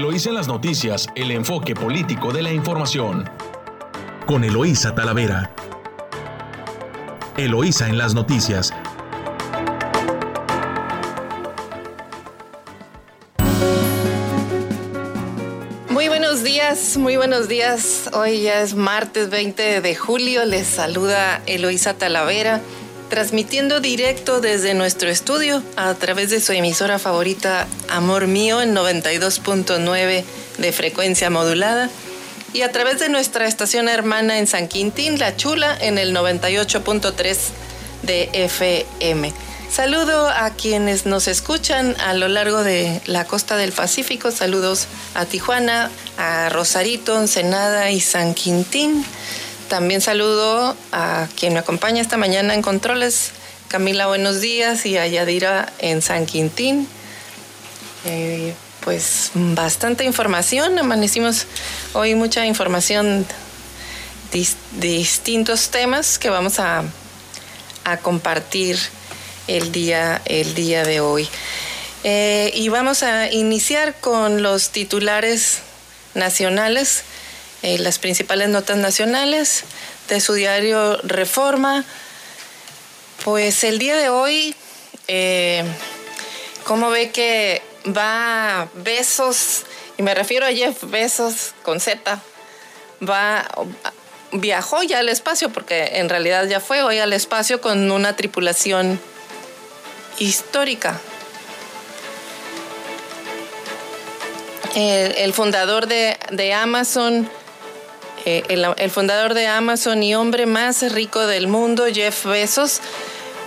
Eloísa en las noticias, el enfoque político de la información. Con Eloísa Talavera. Eloísa en las noticias. Muy buenos días, muy buenos días. Hoy ya es martes 20 de julio. Les saluda Eloísa Talavera, transmitiendo directo desde nuestro estudio a través de su emisora favorita Amor Mío en 92.9 de frecuencia modulada y a través de nuestra estación hermana en San Quintín, La Chula, en el 98.3 de FM. Saludo a quienes nos escuchan a lo largo de la costa del Pacífico. Saludos a Tijuana, a Rosarito, Ensenada y San Quintín. También saludo a quien me acompaña esta mañana en controles, Camila, buenos días, y a Yadira en San Quintín. Eh, pues bastante información, amanecimos hoy mucha información, distintos temas que vamos a, a compartir el día, el día de hoy. Eh, y vamos a iniciar con los titulares nacionales, eh, las principales notas nacionales de su diario Reforma. Pues el día de hoy, eh, como ve que va Besos, y me refiero a Jeff Besos con Z, va viajó ya al espacio, porque en realidad ya fue hoy al espacio con una tripulación histórica. El, fundador de, Amazon, eh, el, fundador de Amazon y hombre más rico del mundo, Jeff Bezos,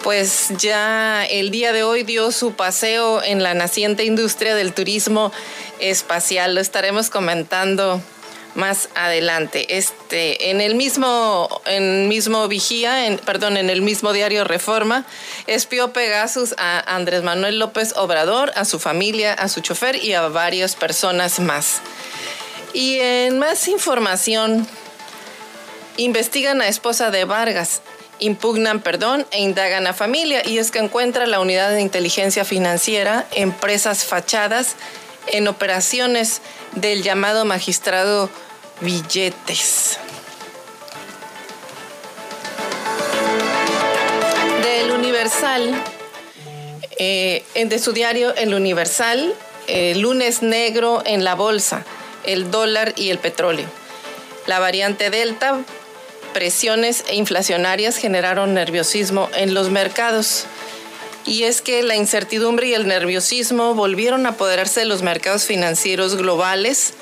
pues ya el día de hoy dio su paseo en la naciente industria del turismo espacial. Lo estaremos comentando más adelante. Este, en el mismo, en mismo vigía, en, perdón, en el mismo diario Reforma, espió Pegasus a Andrés Manuel López Obrador, a su familia, a su chofer y a varias personas más. Y en más información, investigan a esposa de Vargas, impugnan perdón e indagan a familia. Y es que encuentra la unidad de inteligencia financiera, empresas fachadas en operaciones del llamado magistrado Billetes. Del Universal, eh, de su diario El Universal, lunes negro en la bolsa, el dólar y el petróleo. La variante Delta, presiones e inflacionarias generaron nerviosismo en los mercados. Y es que la incertidumbre y el nerviosismo volvieron a apoderarse de los mercados financieros globales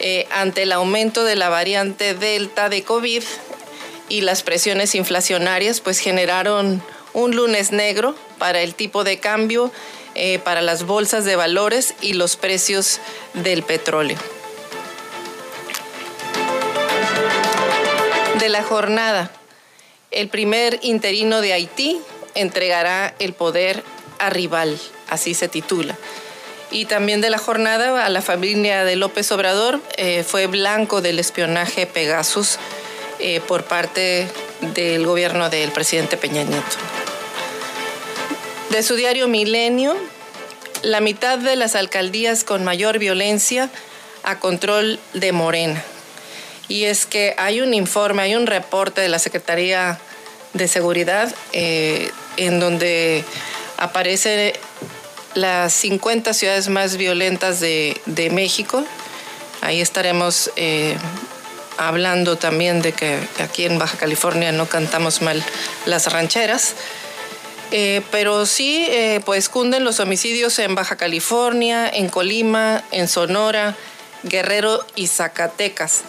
eh, ante el aumento de la variante Delta de COVID y las presiones inflacionarias, pues generaron un lunes negro para el tipo de cambio, eh, para las bolsas de valores y los precios del petróleo. De la jornada, el primer interino de Haití entregará el poder a rival, así se titula. Y también de la jornada a la familia de López Obrador eh, fue blanco del espionaje Pegasus eh, por parte del gobierno del presidente Peña Nieto. De su diario Milenio, la mitad de las alcaldías con mayor violencia a control de Morena. Y es que hay un informe, hay un reporte de la Secretaría de Seguridad eh, en donde aparece las 50 ciudades más violentas de, México. Ahí estaremos eh, hablando también de que aquí en Baja California no cantamos mal las rancheras. Eh, pero sí, pues cunden los homicidios en Baja California, en Colima, en Sonora, Guerrero y Zacatecas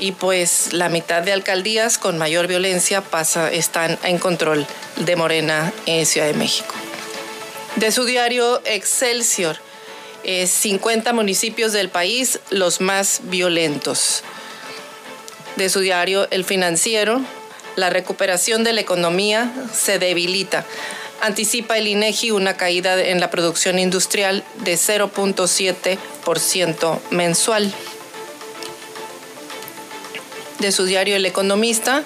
y pues la mitad de alcaldías con mayor violencia pasa, están en control de Morena en Ciudad de México. De su diario Excelsior, 50 municipios del país los más violentos. De su diario El Financiero, la recuperación de la economía se debilita. Anticipa el INEGI una caída en la producción industrial de 0.7% mensual de su diario El Economista,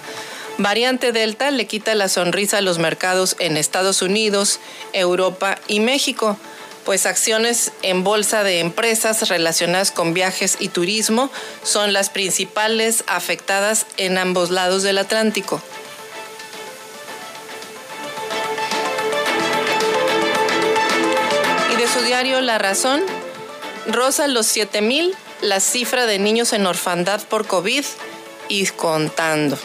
variante Delta le quita la sonrisa a los mercados en Estados Unidos, Europa y México. pues acciones en bolsa de empresas relacionadas con viajes y turismo son las principales afectadas en ambos lados del Atlántico. Y de su diario La Razón, rosa los 7000 la cifra de niños en orfandad por COVID y contando.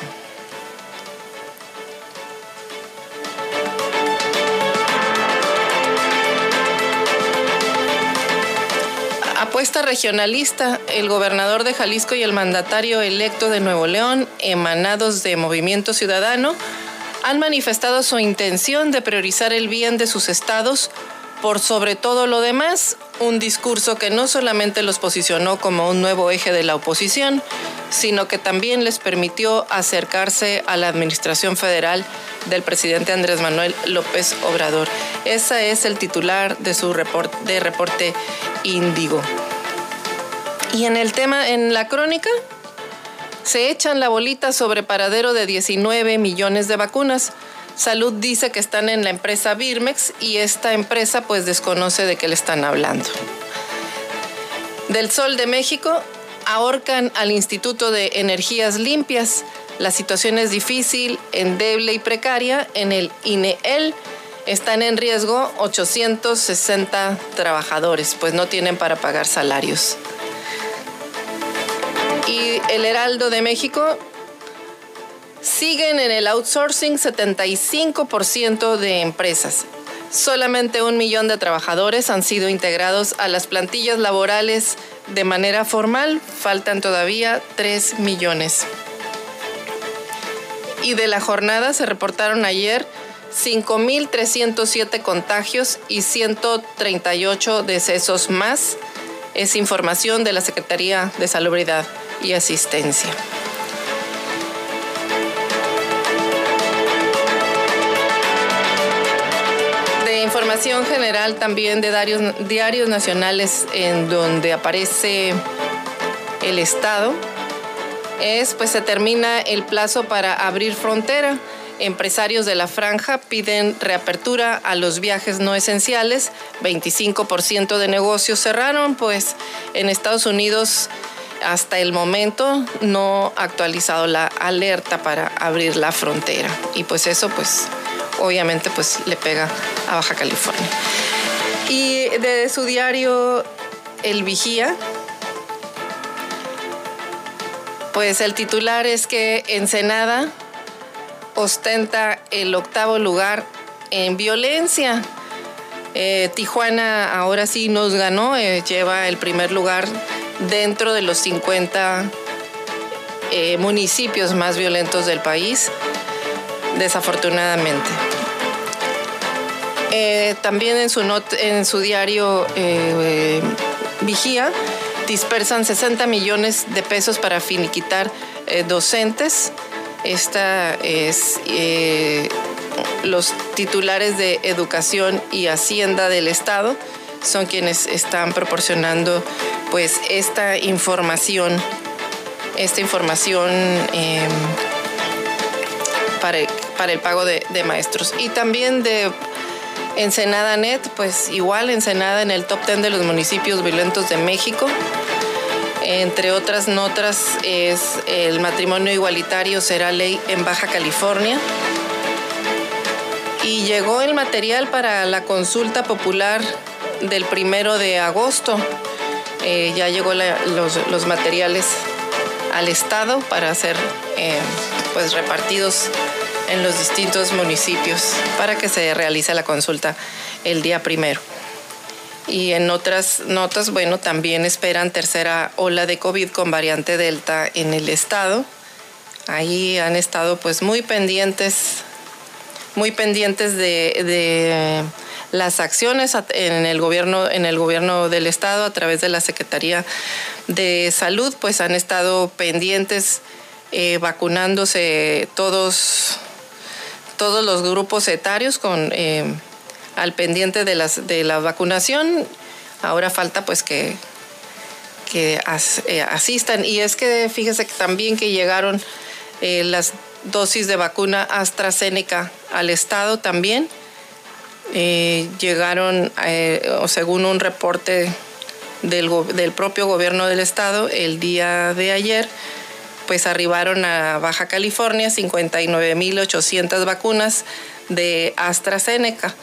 Apuesta regionalista, el gobernador de Jalisco y el mandatario electo de Nuevo León, emanados de Movimiento Ciudadano, han manifestado su intención de priorizar el bien de sus estados por sobre todo lo demás, un discurso que no solamente los posicionó como un nuevo eje de la oposición, sino que también les permitió acercarse a la administración federal del presidente Andrés Manuel López Obrador. Ese es el titular de su reporte, de reporte Índigo. Y en el tema, en la crónica, se echan la bolita sobre paradero de 19 millones de vacunas. Salud dice que están en la empresa Birmex y esta empresa pues desconoce de qué le están hablando. Del Sol de México ahorcan al Instituto de Energías Limpias. La situación es difícil, endeble y precaria en el INEEL. Están en riesgo 860 trabajadores, pues no tienen para pagar salarios. Y el Heraldo de México Siguen en el outsourcing 75% de empresas. Solamente un millón de trabajadores han sido integrados a las plantillas laborales de manera formal. Faltan todavía 3 millones. Y de la jornada se reportaron ayer 5.307 contagios y 138 decesos más. Es información de la Secretaría de Salubridad y Asistencia. Información general también de diarios, diarios nacionales en donde aparece el Estado es pues se termina el plazo para abrir frontera. Empresarios de la franja piden reapertura a los viajes no esenciales. 25% de negocios cerraron, pues en Estados Unidos hasta el momento no ha actualizado la alerta para abrir la frontera. Y pues eso pues obviamente pues le pega a Baja California. Y de su diario El Vigía, pues el titular es que Ensenada ostenta el octavo lugar en violencia. Eh, Tijuana ahora sí nos ganó, eh, lleva el primer lugar dentro de los 50 eh, municipios más violentos del país, desafortunadamente. Eh, también en su, en su diario eh, Vigía dispersan 60 millones de pesos para finiquitar docentes. Esta es los titulares de Educación y Hacienda del Estado son quienes están proporcionando pues esta información, esta información em, para, para, el pago de, de maestros y también de Ensenada Net, pues igual Ensenada en el top 10 de los municipios violentos de México. Entre otras notas es el matrimonio igualitario será ley en Baja California. Y llegó el material para la consulta popular del primero de agosto. Eh, ya llegó los, materiales al Estado para ser eh, pues repartidos en los distintos municipios para que se realice la consulta el día primero. Y en otras notas, bueno, también esperan tercera ola de COVID con variante Delta en el estado. Ahí han estado pues muy pendientes, muy pendientes de, las acciones en el gobierno, en el gobierno del estado a través de la Secretaría de Salud, pues han estado pendientes eh, vacunándose todos todos los grupos etarios con, eh, al pendiente de, las, de la vacunación. Ahora falta pues que, que eh, asistan. Y es que fíjese que también que llegaron las dosis de vacuna AstraZeneca al estado también. Eh, llegaron, eh, según un reporte del, del propio gobierno del estado, el día de ayer, pues arribaron a Baja California 59.800 vacunas de AstraZeneca.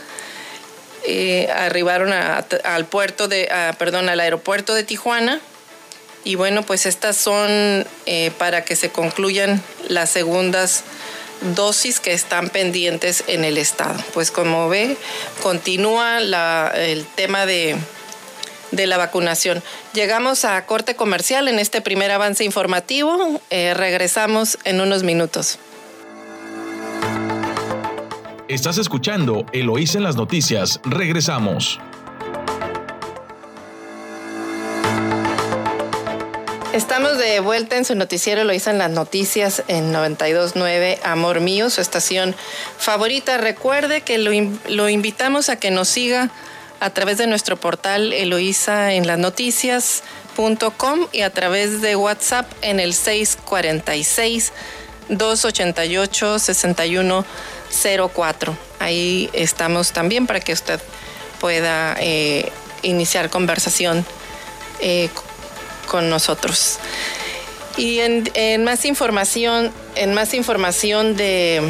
Eh, arribaron al puerto de, perdón, al aeropuerto de Tijuana. Y bueno, pues estas son eh, para que se concluyan las segundas dosis que están pendientes en el estado. Pues como ve, continúa el tema de, de, la vacunación. Llegamos a corte comercial en este primer avance informativo. Eh, regresamos en unos minutos. Estás escuchando Eloís en las noticias. Regresamos. Estamos de vuelta en su noticiero Eloísa en las noticias en 929 Amor Mío, su estación favorita. Recuerde que lo, lo invitamos a que nos siga a través de nuestro portal Eloísa en las noticias.com y a través de WhatsApp en el 646 288 61 04. Ahí estamos también para que usted pueda eh, iniciar conversación eh, con nosotros. Y en, más información, en más información de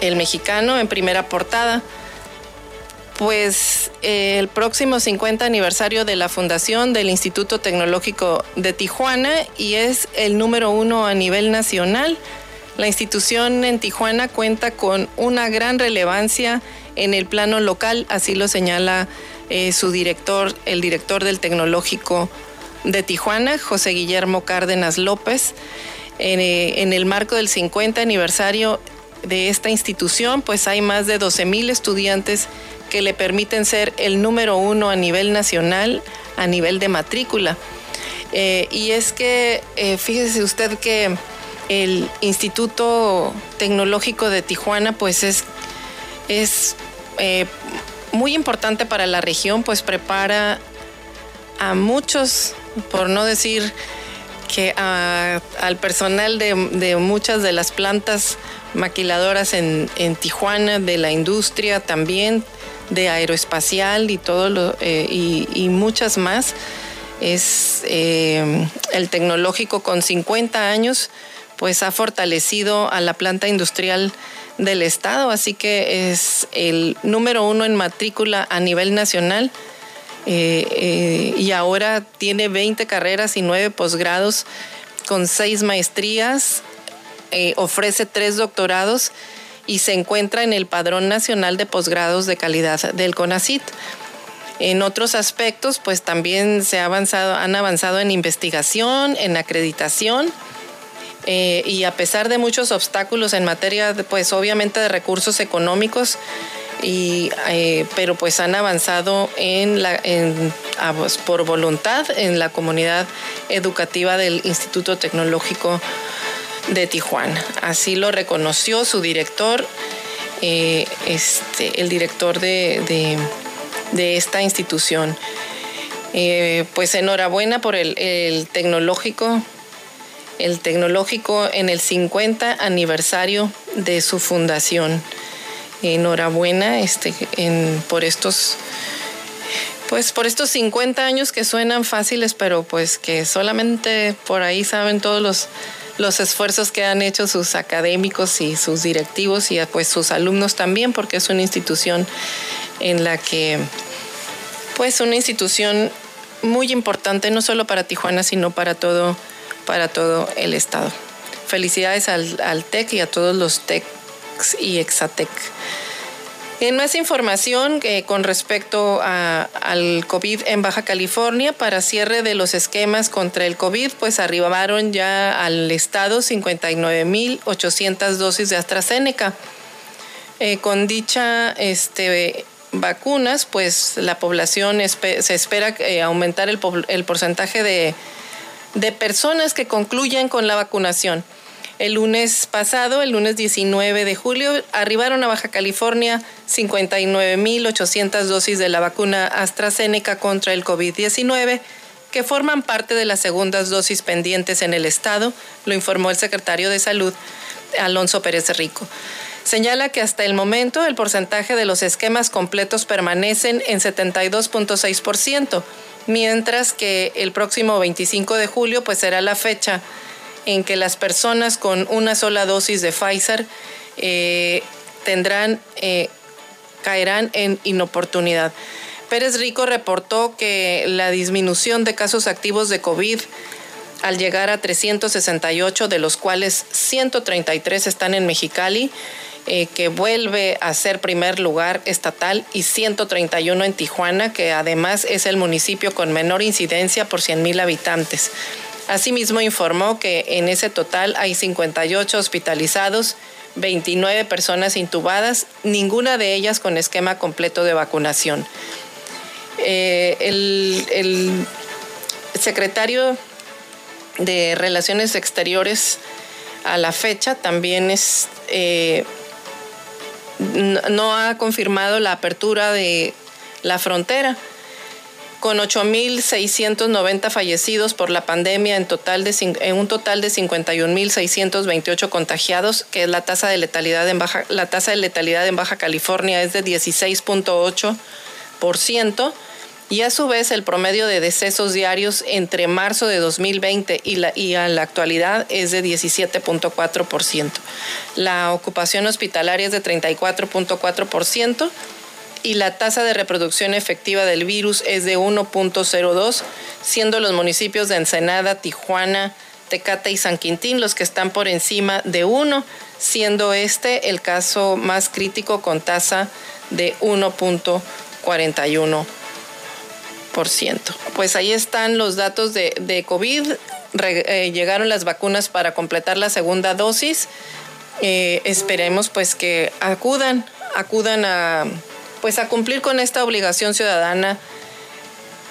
El Mexicano, en primera portada, pues eh, el próximo 50 aniversario de la fundación del Instituto Tecnológico de Tijuana y es el número uno a nivel nacional la institución en Tijuana cuenta con una gran relevancia en el plano local, así lo señala eh, su director, el director del Tecnológico de Tijuana, José Guillermo Cárdenas López. Eh, en, el marco del 50 aniversario de esta institución, pues hay más de 12 mil estudiantes que le permiten ser el número uno a nivel nacional, a nivel de matrícula. Eh, y es que, fíjese usted que el Instituto Tecnológico de Tijuana pues es, es eh, muy importante para la región, pues prepara a muchos, por no decir que al personal de, muchas de las plantas maquiladoras en, Tijuana, de la industria también, de aeroespacial y todo lo, eh, y, muchas más. Es eh, el tecnológico con 50 años pues ha fortalecido a la planta industrial del estado, así que es el número uno en matrícula a nivel nacional eh, eh, y ahora tiene 20 carreras y 9 posgrados con 6 maestrías, eh, ofrece 3 doctorados y se encuentra en el Padrón Nacional de Posgrados de Calidad del CONACIT. En otros aspectos, pues también se ha avanzado, han avanzado en investigación, en acreditación, y a pesar de muchos obstáculos en materia, pues obviamente de recursos económicos, y, eh, pero pues han avanzado en la, por voluntad en la comunidad educativa del Instituto Tecnológico de Tijuana. Así lo reconoció su director, eh, este, el director de, esta institución. pues enhorabuena por el tecnológico el tecnológico en el 50 aniversario de su fundación. Enhorabuena este, por estos pues por estos 50 años que suenan fáciles, pero pues que solamente por ahí saben todos los, los esfuerzos que han hecho sus académicos y sus directivos y pues sus alumnos también, porque es una institución en la que, pues una institución muy importante, no solo para Tijuana, sino para todo para todo el estado. Felicidades al, TEC y a todos los Y Exatec. En más información eh, con respecto al COVID en Baja California, para cierre de los esquemas contra el COVID, pues arribaron ya al estado 59.800 dosis de AstraZeneca. Eh, con dicha este, vacunas, pues la población se espera eh, aumentar el, el porcentaje de de personas que concluyan con la vacunación. El lunes pasado, el lunes 19 de julio, arribaron a Baja California 59.800 dosis de la vacuna AstraZeneca contra el COVID-19 que forman parte de las segundas dosis pendientes en el estado, lo informó el secretario de Salud, Alonso Pérez Rico. Señala que hasta el momento el porcentaje de los esquemas completos permanecen en 72.6%, mientras que el próximo 25 de julio pues será la fecha en que las personas con una sola dosis de Pfizer eh, tendrán, eh, caerán en inoportunidad. Pérez Rico reportó que la disminución de casos activos de COVID al llegar a 368, de los cuales 133 están en Mexicali, eh, que vuelve a ser primer lugar estatal, y 131 en Tijuana, que además es el municipio con menor incidencia por 100 mil habitantes. Asimismo, informó que en ese total hay 58 hospitalizados, 29 personas intubadas, ninguna de ellas con esquema completo de vacunación. Eh, el, secretario de Relaciones Exteriores a la fecha también es eh, no ha confirmado la apertura de la frontera, con 8.690 fallecidos por la pandemia en, total de, en un total de 51.628 contagiados, que es la tasa de letalidad en Baja, la tasa de letalidad en Baja California es de 16.8%, y a su vez el promedio de decesos diarios entre marzo de 2020 y, la, y a la actualidad es de 17.4%. La ocupación hospitalaria es de 34.4% y la tasa de reproducción efectiva del virus es de 1.02, siendo los municipios de Ensenada, Tijuana, Tecate y San Quintín los que están por encima de 1, siendo este el caso más crítico con tasa de 1.41. Pues ahí están los datos de, COVID. Eh, llegaron las vacunas para completar la segunda dosis. Eh, esperemos pues que acudan, acudan a pues a cumplir con esta obligación ciudadana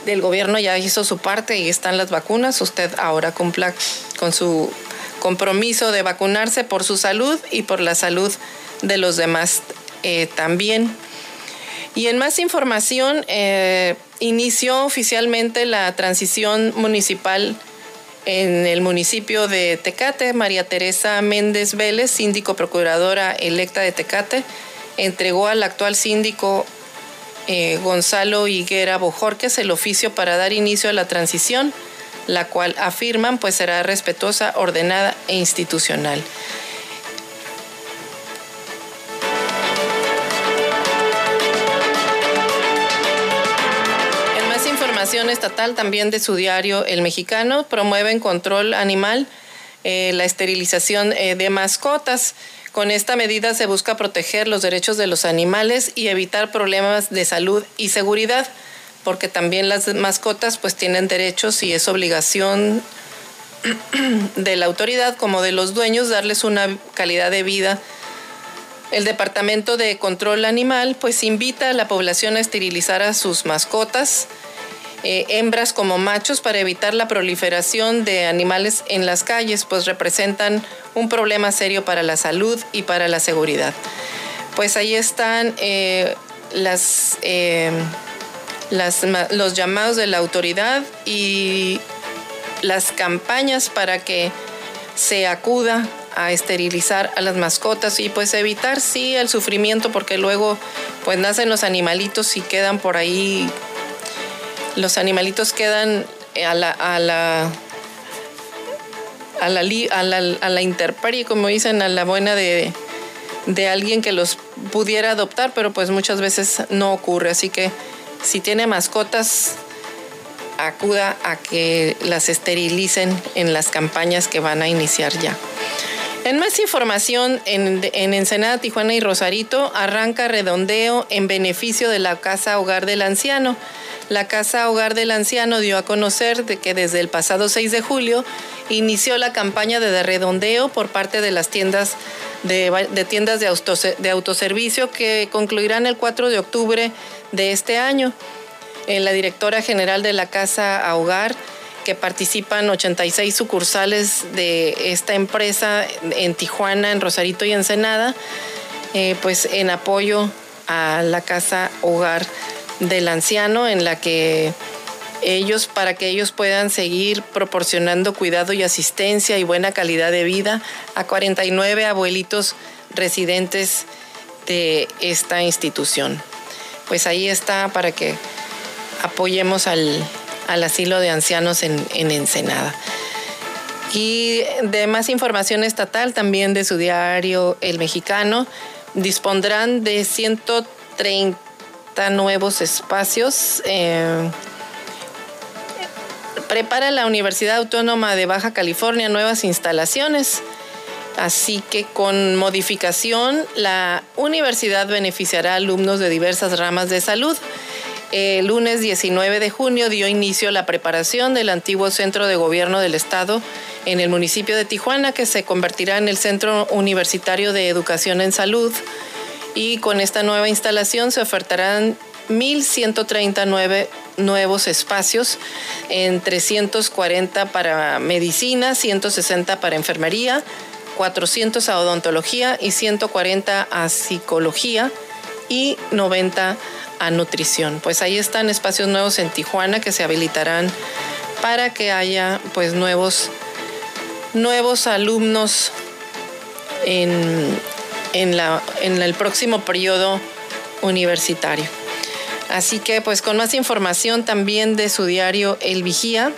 del gobierno ya hizo su parte y están las vacunas. Usted ahora cumpla con su compromiso de vacunarse por su salud y por la salud de los demás eh, también. Y en más información, eh, inició oficialmente la transición municipal en el municipio de Tecate. María Teresa Méndez Vélez, síndico procuradora electa de Tecate, entregó al actual síndico eh, Gonzalo Higuera Bojorques el oficio para dar inicio a la transición, la cual afirman pues será respetuosa, ordenada e institucional. estatal también de su diario El Mexicano promueven control animal, eh, la esterilización eh, de mascotas. Con esta medida se busca proteger los derechos de los animales y evitar problemas de salud y seguridad, porque también las mascotas pues tienen derechos y es obligación de la autoridad como de los dueños darles una calidad de vida. El Departamento de Control Animal pues invita a la población a esterilizar a sus mascotas eh, hembras como machos para evitar la proliferación de animales en las calles, pues representan un problema serio para la salud y para la seguridad. Pues ahí están eh, las, eh, los llamados de la autoridad y las campañas para que se acuda a esterilizar a las mascotas y pues evitar sí el sufrimiento porque luego pues nacen los animalitos y quedan por ahí los animalitos quedan a la, a la, a la, a la, interperie, como dicen, a la buena de, de alguien que los pudiera adoptar, pero pues muchas veces no ocurre. Así que si tiene mascotas, acuda a que las esterilicen en las campañas que van a iniciar ya. En más información, en, en, Ensenada, Tijuana y Rosarito arranca redondeo en beneficio de la Casa Hogar del Anciano. La Casa Hogar del Anciano dio a conocer de que desde el pasado 6 de julio inició la campaña de redondeo por parte de las tiendas de, tiendas de, autoservicio que concluirán el 4 de octubre de este año. En la directora general de la Casa Hogar, que participan 86 sucursales de esta empresa en Tijuana, en Rosarito y Ensenada, eh, pues en apoyo a la Casa Hogar del anciano en la que ellos, para que ellos puedan seguir proporcionando cuidado y asistencia y buena calidad de vida a 49 abuelitos residentes de esta institución. Pues ahí está para que apoyemos al, asilo de ancianos en, en Ensenada. Y de más información estatal, también de su diario El Mexicano, dispondrán de 130 nuevos espacios. Eh, prepara la Universidad Autónoma de Baja California nuevas instalaciones. Así que con modificación, la universidad beneficiará a alumnos de diversas ramas de salud. El lunes 19 de junio dio inicio la preparación del antiguo Centro de Gobierno del Estado en el municipio de Tijuana, que se convertirá en el Centro Universitario de Educación en Salud. Y con esta nueva instalación se ofertarán 1.139 nuevos espacios, en 340 para medicina, 160 para enfermería, 400 a odontología y 140 a psicología y 90 a nutrición. Pues ahí están espacios nuevos en Tijuana que se habilitarán para que haya pues nuevos, nuevos alumnos en, en, el próximo periodo universitario. Así que pues con más información también de su diario El Vigía,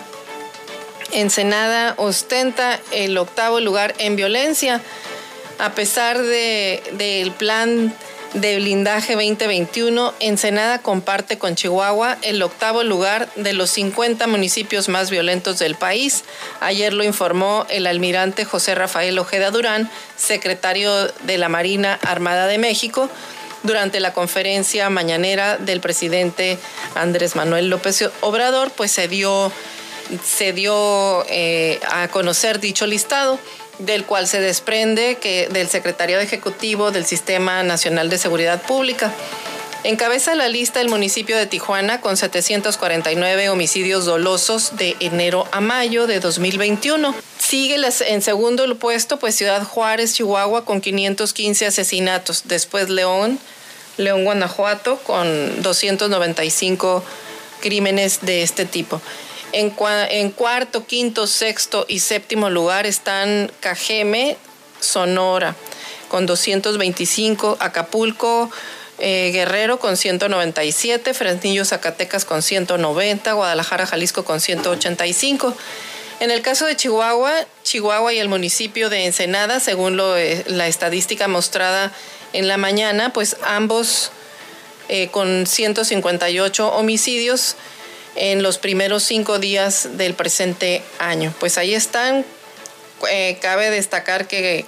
Ensenada ostenta el octavo lugar en violencia, a pesar del plan de blindaje 2021, Ensenada comparte con Chihuahua el octavo lugar de los 50 municipios más violentos del país. Ayer lo informó el almirante José Rafael Ojeda Durán, secretario de la Marina Armada de México, durante la conferencia mañanera del presidente Andrés Manuel López Obrador, pues se dio, se dio eh, a conocer dicho listado del cual se desprende que del Secretariado Ejecutivo del Sistema Nacional de Seguridad Pública. Encabeza la lista el municipio de Tijuana con 749 homicidios dolosos de enero a mayo de 2021. Sigue en segundo puesto pues Ciudad Juárez, Chihuahua con 515 asesinatos. Después León, León, Guanajuato con 295 crímenes de este tipo. En, cuarto, quinto, sexto y séptimo lugar están Cajeme, Sonora, con 225, Acapulco, eh, Guerrero con 197, Fresnillo, Zacatecas con 190, Guadalajara, Jalisco con 185. En el caso de Chihuahua, Chihuahua y el municipio de Ensenada, según eh, la estadística mostrada en la mañana, pues ambos eh, con 158 homicidios en los primeros cinco días del presente año. Pues ahí están. Eh, cabe destacar que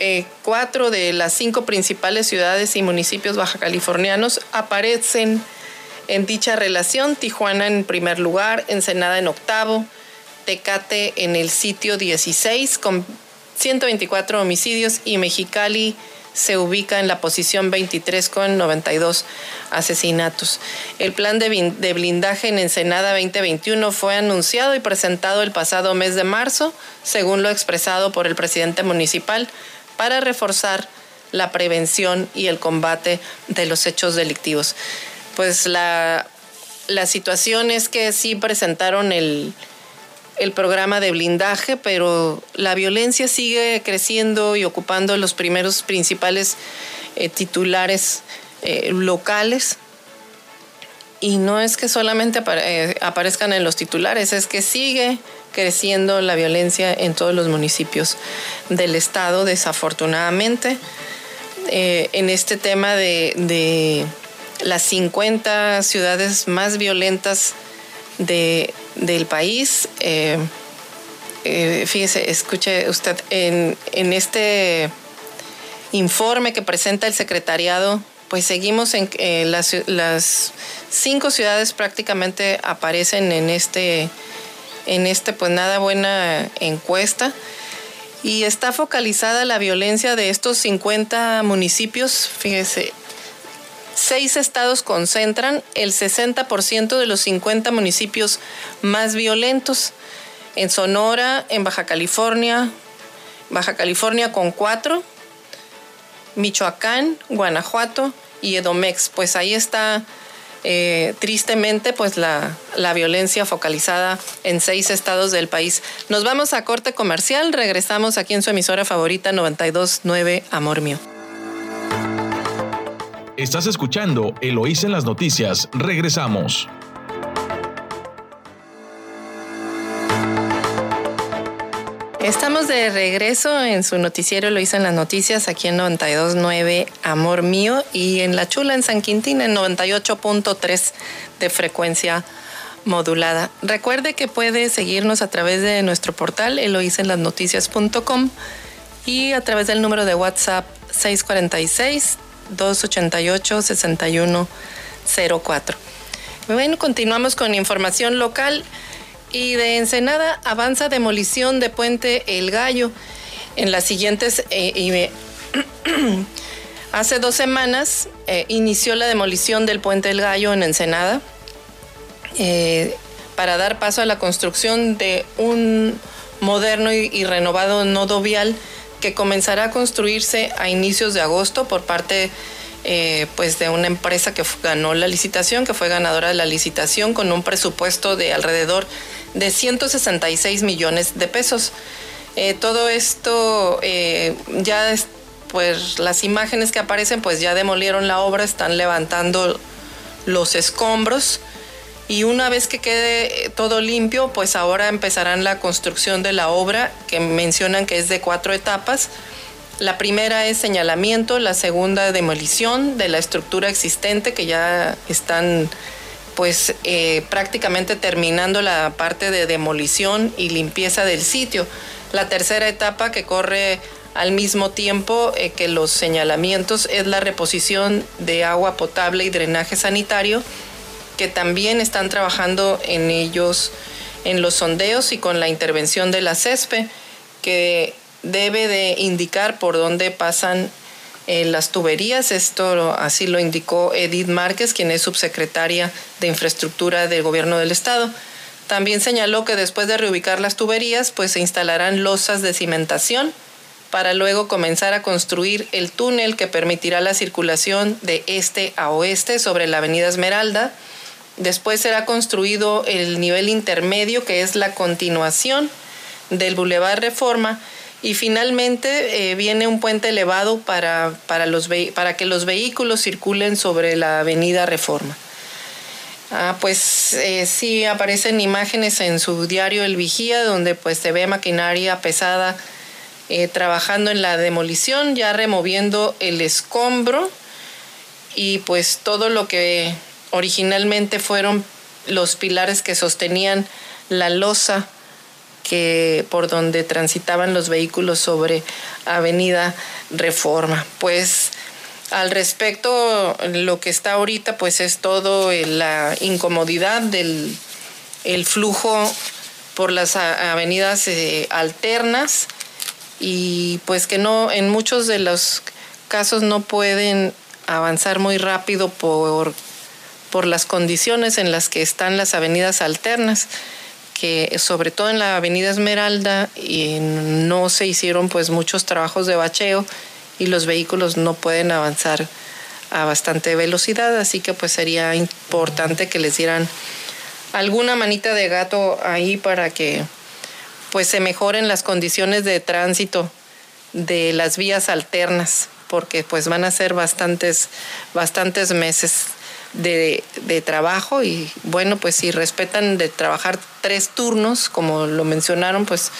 eh, cuatro de las cinco principales ciudades y municipios baja californianos aparecen en dicha relación. Tijuana en primer lugar, Ensenada en octavo, Tecate en el sitio 16 con 124 homicidios y Mexicali se ubica en la posición 23 con 92 asesinatos. El plan de blindaje en Ensenada 2021 fue anunciado y presentado el pasado mes de marzo, según lo expresado por el presidente municipal, para reforzar la prevención y el combate de los hechos delictivos. Pues la, la situación es que sí presentaron el, el programa de blindaje, pero la violencia sigue creciendo y ocupando los primeros principales eh, titulares eh, locales. Y no es que solamente eh, aparezcan en los titulares, es que sigue creciendo la violencia en todos los municipios del estado, desafortunadamente. en este tema de, de las 50 ciudades más violentas de, del país. Eh, eh, fíjese, escuche usted, en, este informe que presenta el secretariado, pues seguimos en eh, las, las, cinco ciudades prácticamente aparecen en este, en este, pues nada buena encuesta. Y está focalizada la violencia de estos 50 municipios, fíjese, Seis estados concentran el 60% de los 50 municipios más violentos. En Sonora, en Baja California, Baja California con cuatro, Michoacán, Guanajuato y Edomex. Pues ahí está eh, tristemente, pues la, la, violencia focalizada en seis estados del país. Nos vamos a corte comercial, regresamos aquí en su emisora favorita 929 Amor Mío. Estás escuchando Eloís en las noticias, regresamos. Estamos de regreso en su noticiero Lo hice en las noticias aquí en 92.9 Amor Mío y en La Chula en San Quintín en 98.3 de frecuencia modulada. Recuerde que puede seguirnos a través de nuestro portal eloisenlasnoticias.com y a través del número de WhatsApp 646 288 6104. Bueno, continuamos con información local y de Ensenada avanza demolición de Puente El Gallo. En las siguientes, eh, hace dos semanas eh, inició la demolición del Puente El Gallo en Ensenada eh, para dar paso a la construcción de un moderno y, renovado nodo vial que comenzará a construirse a inicios de agosto por parte pues de una empresa que ganó la licitación, que fue ganadora de la licitación con un presupuesto de alrededor de 166 millones de pesos. Eh, todo esto eh, ya pues las imágenes que aparecen pues ya demolieron la obra, están levantando los escombros y una vez que quede todo limpio pues ahora empezarán la construcción de la obra que mencionan que es de cuatro etapas. La primera es señalamiento, la segunda demolición de la estructura existente que ya están pues eh, prácticamente terminando la parte de demolición y limpieza del sitio. La tercera etapa que corre al mismo tiempo eh, que los señalamientos es la reposición de agua potable y drenaje sanitario, que también están trabajando en ellos en los sondeos y con la intervención de la CESPE, que debe de indicar por dónde pasan las tuberías. Esto así lo indicó Edith Márquez, quien es subsecretaria de Infraestructura del Gobierno del Estado. También señaló que después de reubicar las tuberías, pues se instalarán losas de cimentación para luego comenzar a construir el túnel que permitirá la circulación de este a oeste sobre la Avenida Esmeralda. Después será construido el nivel intermedio, que es la continuación del Boulevard Reforma, y finalmente eh, viene un puente elevado para, para, los para que los vehículos circulen sobre la avenida Reforma. Ah, pues eh, sí aparecen imágenes en su diario El Vigía, donde pues se ve maquinaria pesada eh, trabajando en la demolición, ya removiendo el escombro y pues todo lo que originalmente fueron los pilares que sostenían la losa que por donde transitaban los vehículos sobre Avenida Reforma. Pues al respecto, lo que está ahorita pues es todo la incomodidad del el flujo por las avenidas eh, alternas y pues que no en muchos de los casos no pueden avanzar muy rápido por, por las condiciones en las que están las avenidas alternas que sobre todo en la Avenida Esmeralda y no se hicieron pues muchos trabajos de bacheo y los vehículos no pueden avanzar a bastante velocidad, así que pues sería importante que les dieran alguna manita de gato ahí para que pues se mejoren las condiciones de tránsito de las vías alternas, porque pues van a ser bastantes bastantes meses de, trabajo y bueno, pues si respetan de trabajar tres turnos, como lo mencionaron, pues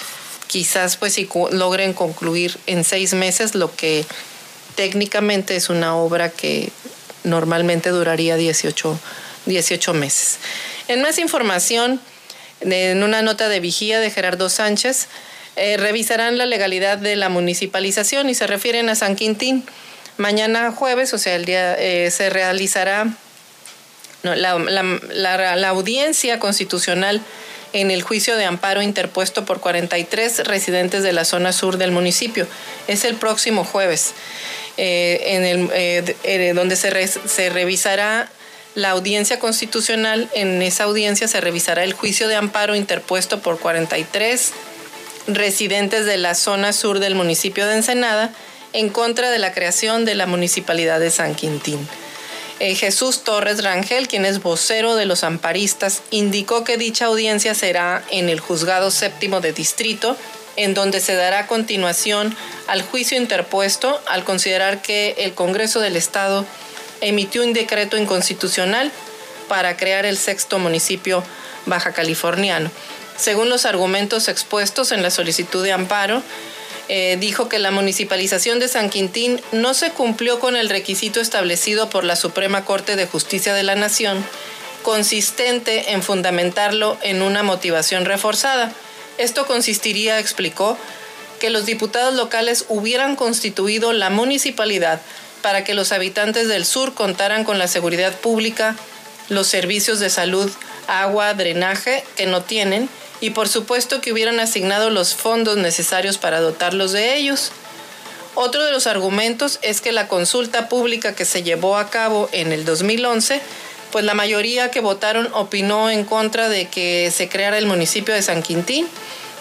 quizás pues si logren concluir en seis meses lo que técnicamente es una obra que normalmente duraría 18, 18 meses. En más información, en una nota de vigía de Gerardo Sánchez, eh, revisarán la legalidad de la municipalización y se refieren a San Quintín. Mañana jueves, o sea, el día eh, se realizará la, audiencia constitucional en el juicio de amparo interpuesto por 43 residentes de la zona sur del municipio. Es el próximo jueves, eh, en el, eh, eh, donde se, se revisará la audiencia constitucional. En esa audiencia se revisará el juicio de amparo interpuesto por 43 residentes de la zona sur del municipio de Ensenada en contra de la creación de la municipalidad de San Quintín. Eh, Jesús Torres Rangel, quien es vocero de los amparistas, indicó que dicha audiencia será en el juzgado séptimo de distrito, en donde se dará continuación al juicio interpuesto al considerar que el Congreso del Estado emitió un decreto inconstitucional para crear el sexto municipio baja californiano. Según los argumentos expuestos en la solicitud de amparo, eh, dijo que la municipalización de San Quintín no se cumplió con el requisito establecido por la Suprema Corte de Justicia de la Nación, consistente en fundamentarlo en una motivación reforzada. Esto consistiría, explicó, que los diputados locales hubieran constituido la municipalidad para que los habitantes del sur contaran con la seguridad pública, los servicios de salud, agua, drenaje que no tienen y por supuesto que hubieran asignado los fondos necesarios para dotarlos de ellos. Otro de los argumentos es que la consulta pública que se llevó a cabo en el 2011, pues la mayoría que votaron opinó en contra de que se creara el municipio de San Quintín.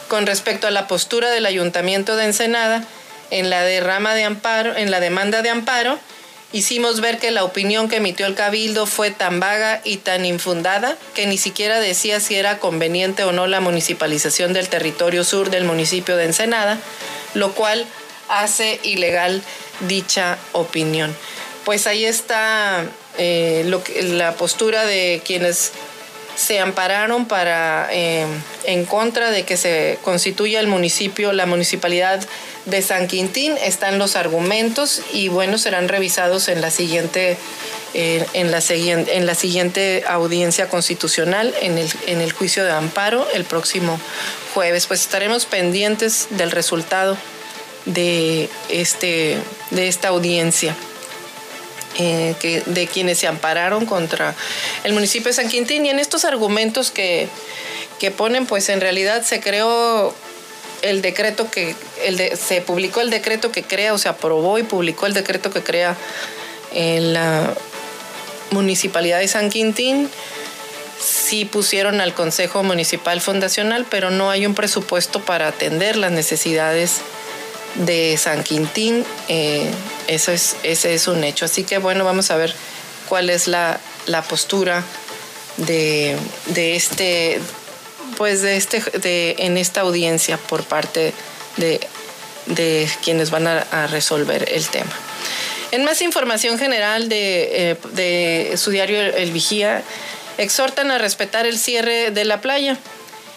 Con respecto a la postura del ayuntamiento de Ensenada en la derrama de amparo, en la demanda de amparo, hicimos ver que la opinión que emitió el cabildo fue tan vaga y tan infundada que ni siquiera decía si era conveniente o no la municipalización del territorio sur del municipio de Ensenada, lo cual hace ilegal dicha opinión. Pues ahí está eh, la postura de quienes se ampararon para eh, en contra de que se constituya el municipio, la municipalidad de San Quintín. Están los argumentos y bueno, serán revisados en la siguiente, eh, en la, en la siguiente audiencia constitucional, en el, en el juicio de amparo el próximo jueves. Pues estaremos pendientes del resultado de, este, de esta audiencia. Eh, de quienes se ampararon contra el municipio de San Quintín. Y en estos argumentos que, que ponen, pues en realidad se creó el decreto que el de, se publicó el decreto que crea o se aprobó y publicó el decreto que crea en la municipalidad de San Quintín. Sí pusieron al Consejo Municipal Fundacional, pero no hay un presupuesto para atender las necesidades de San Quintín. Eh, eso es, ese es un hecho. Así que bueno, vamos a ver cuál es la, postura de, este, pues de este, de, en esta audiencia por parte de, quienes van a, resolver el tema. En más información general de, eh, de su diario El Vigía, exhortan a respetar el cierre de la playa.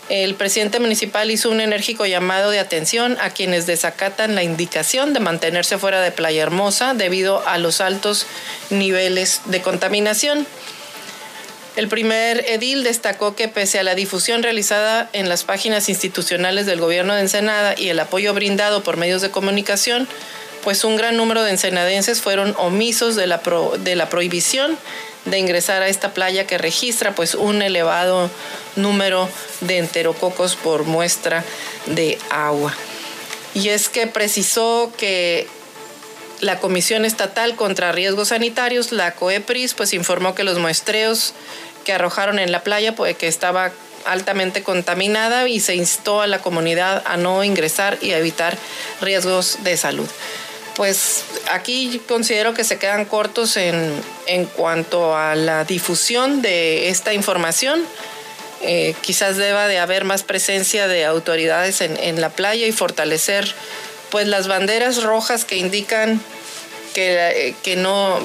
El presidente municipal hizo un enérgico llamado de atención a quienes desacatan la indicación de mantenerse fuera de Playa Hermosa debido a los altos niveles de contaminación. El primer edil destacó que pese a la difusión realizada en las páginas institucionales del gobierno de Ensenada y el apoyo brindado por medios de comunicación, pues un gran número de ensenadenses fueron omisos de la, de la prohibición de ingresar a esta playa que registra pues un elevado número de enterococos por muestra de agua. Y es que precisó que la Comisión Estatal contra Riesgos Sanitarios, la COEPRIS, pues informó que los muestreos que arrojaron en la playa pues, que estaba altamente contaminada y se instó a la comunidad a no ingresar y a evitar riesgos de salud pues aquí considero que se quedan cortos en, cuanto a la difusión de esta información. Eh, quizás deba de haber más presencia de autoridades en, la playa y fortalecer pues las banderas rojas que indican que, que, no,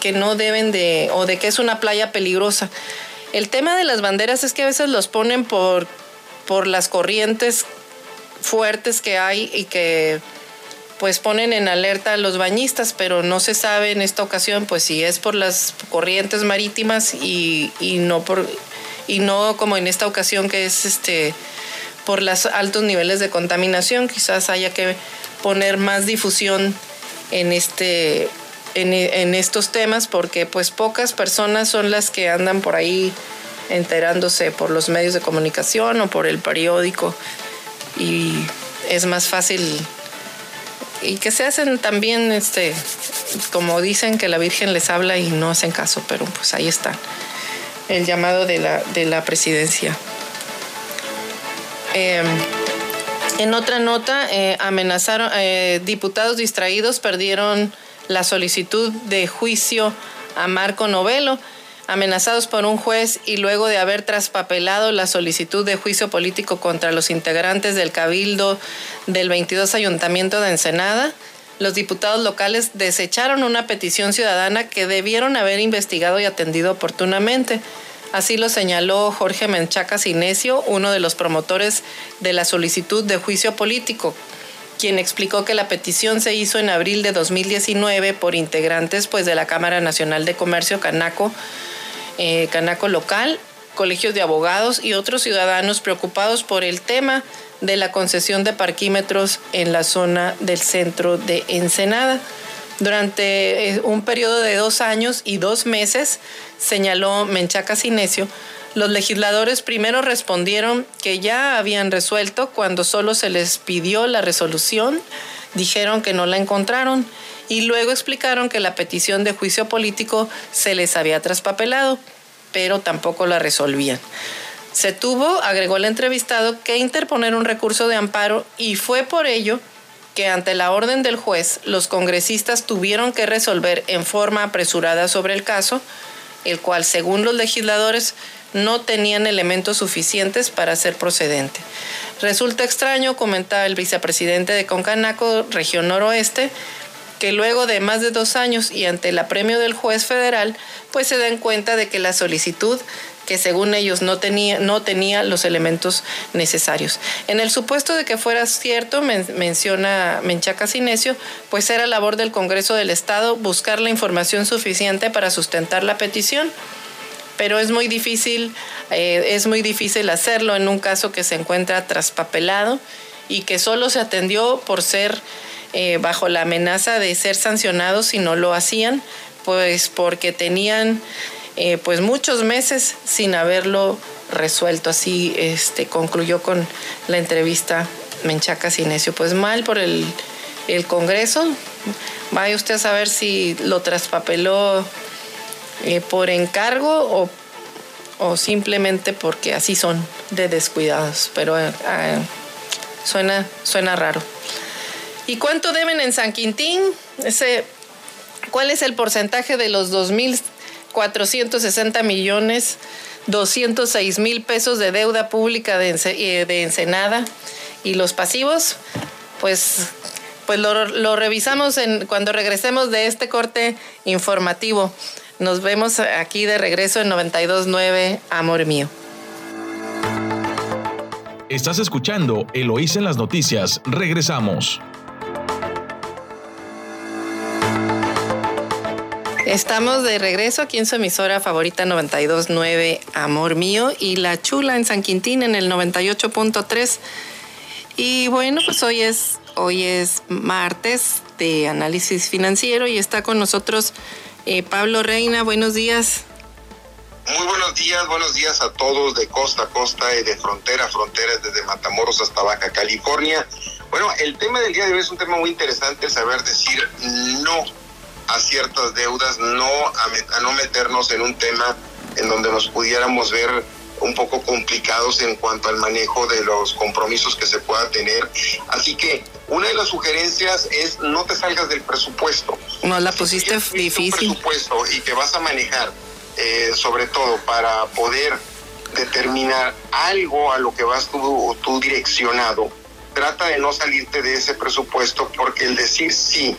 que no deben de o de que es una playa peligrosa. El tema de las banderas es que a veces los ponen por, por las corrientes fuertes que hay y que pues ponen en alerta a los bañistas, pero no se sabe en esta ocasión pues si es por las corrientes marítimas y, no por y no como en esta ocasión que es este por los altos niveles de contaminación, quizás haya que poner más difusión en este en, en estos temas porque pues pocas personas son las que andan por ahí enterándose por los medios de comunicación o por el periódico. Y es más fácil y que se hacen también, este, como dicen que la Virgen les habla y no hacen caso, pero pues ahí está el llamado de la, de la presidencia. Em, en otra nota, eh, amenazaron, eh, diputados distraídos perdieron la solicitud de juicio a Marco Novelo, amenazados por un juez y luego de haber traspapelado la solicitud de juicio político contra los integrantes del Cabildo del 22 Ayuntamiento de Ensenada, los diputados locales desecharon una petición ciudadana que debieron haber investigado y atendido oportunamente. Así lo señaló Jorge Menchaca Cinesio, uno de los promotores de la solicitud de juicio político, quien explicó que la petición se hizo en abril de 2019 por integrantes pues, de la Cámara Nacional de Comercio Canaco, eh, Canaco local, colegios de abogados y otros ciudadanos preocupados por el tema de la concesión de parquímetros en la zona del centro de Ensenada. Durante eh, un periodo de dos años y dos meses, señaló Menchaca Cinesio, los legisladores primero respondieron que ya habían resuelto cuando solo se les pidió la resolución, dijeron que no la encontraron y luego explicaron que la petición de juicio político se les había traspapelado, pero tampoco la resolvían. Se tuvo, agregó el entrevistado, que interponer un recurso de amparo y fue por ello que ante la orden del juez los congresistas tuvieron que resolver en forma apresurada sobre el caso, el cual según los legisladores no tenían elementos suficientes para ser procedente. Resulta extraño, comentaba el vicepresidente de Concanaco, región noroeste, que luego de más de dos años y ante el apremio del juez federal, pues se den cuenta de que la solicitud que según ellos no tenía, no tenía los elementos necesarios. En el supuesto de que fuera cierto, menciona Menchaca Cinesio, pues era labor del Congreso del Estado buscar la información suficiente para sustentar la petición pero es muy difícil, eh, es muy difícil hacerlo en un caso que se encuentra traspapelado y que solo se atendió por ser eh, bajo la amenaza de ser sancionados si no lo hacían, pues porque tenían eh, pues muchos meses sin haberlo resuelto. Así este, concluyó con la entrevista Menchaca Cinesio. Pues mal por el, el Congreso. Vaya usted a saber si lo traspapeló eh, por encargo o, simplemente porque así son de descuidados, pero suena, suena raro. ¿Y cuánto deben en San Quintín? Ese, ¿Cuál es el porcentaje de los 2.460 millones, 206 mil pesos de deuda pública de, eh, de Ensenada? ¿Y los pasivos? Pues pues lo, revisamos cuando regresemos de este corte informativo. Nos vemos aquí de regreso en 929, Amor Mío. Estás escuchando Eloís en las noticias. Regresamos. Estamos de regreso aquí en su emisora favorita 929 Amor Mío y La Chula en San Quintín en el 98.3. Y bueno, pues hoy es hoy es martes de análisis financiero y está con nosotros eh, Pablo Reina, buenos días. Muy buenos días, buenos días a todos de costa a costa y de frontera a frontera, desde Matamoros hasta Baja California. Bueno, el tema del día de hoy es un tema muy interesante, saber decir no a ciertas deudas, no a no meternos en un tema en donde nos pudiéramos ver un poco complicados en cuanto al manejo de los compromisos que se pueda tener. Así que una de las sugerencias es no te salgas del presupuesto. No la pusiste difícil. Un presupuesto y que vas a manejar, eh, sobre todo para poder determinar algo a lo que vas tú, tú direccionado. Trata de no salirte de ese presupuesto porque el decir sí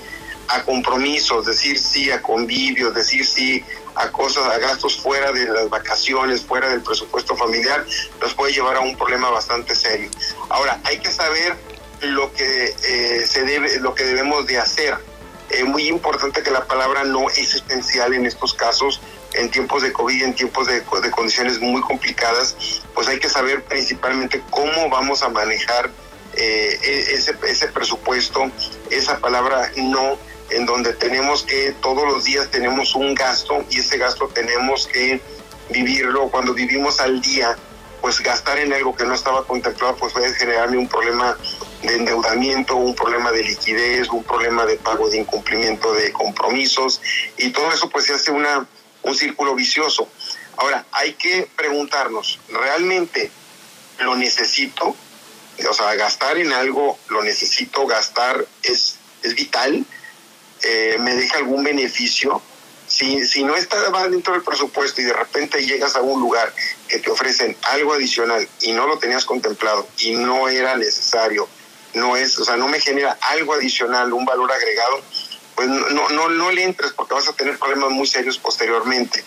a compromisos, decir sí a convivios, decir sí a cosas, a gastos fuera de las vacaciones, fuera del presupuesto familiar, nos puede llevar a un problema bastante serio. Ahora, hay que saber lo que eh, se debe, lo que debemos de hacer. Es muy importante que la palabra no es esencial en estos casos, en tiempos de COVID, en tiempos de, de condiciones muy complicadas, pues hay que saber principalmente cómo vamos a manejar eh, e, ese presupuesto, esa palabra no en donde tenemos que todos los días tenemos un gasto y ese gasto tenemos que vivirlo cuando vivimos al día pues gastar en algo que no estaba contemplado pues puede generarme un problema de endeudamiento, un problema de liquidez, un problema de pago de incumplimiento de compromisos y todo eso pues se hace una, un círculo vicioso. Ahora, hay que preguntarnos, ¿realmente lo necesito? O sea, gastar en algo lo necesito, gastar es, es vital. Eh, me deja algún beneficio. Si, si no está dentro del presupuesto y de repente llegas a un lugar que te ofrecen algo adicional y no lo tenías contemplado y no era necesario, no es, o sea, no me genera algo adicional, un valor agregado, pues no, no, no le entres porque vas a tener problemas muy serios posteriormente.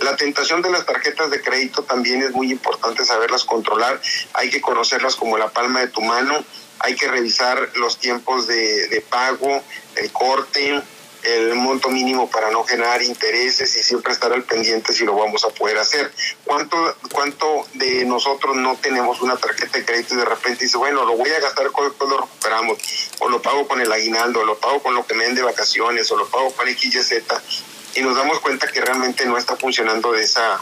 La tentación de las tarjetas de crédito también es muy importante saberlas controlar, hay que conocerlas como la palma de tu mano, hay que revisar los tiempos de, de pago, el corte, el monto mínimo para no generar intereses y siempre estar al pendiente si lo vamos a poder hacer. ¿Cuánto, cuánto de nosotros no tenemos una tarjeta de crédito y de repente dice, bueno, lo voy a gastar después lo recuperamos, o lo pago con el aguinaldo, o lo pago con lo que me den de vacaciones, o lo pago con XYZ, y nos damos cuenta que realmente no está funcionando de esa,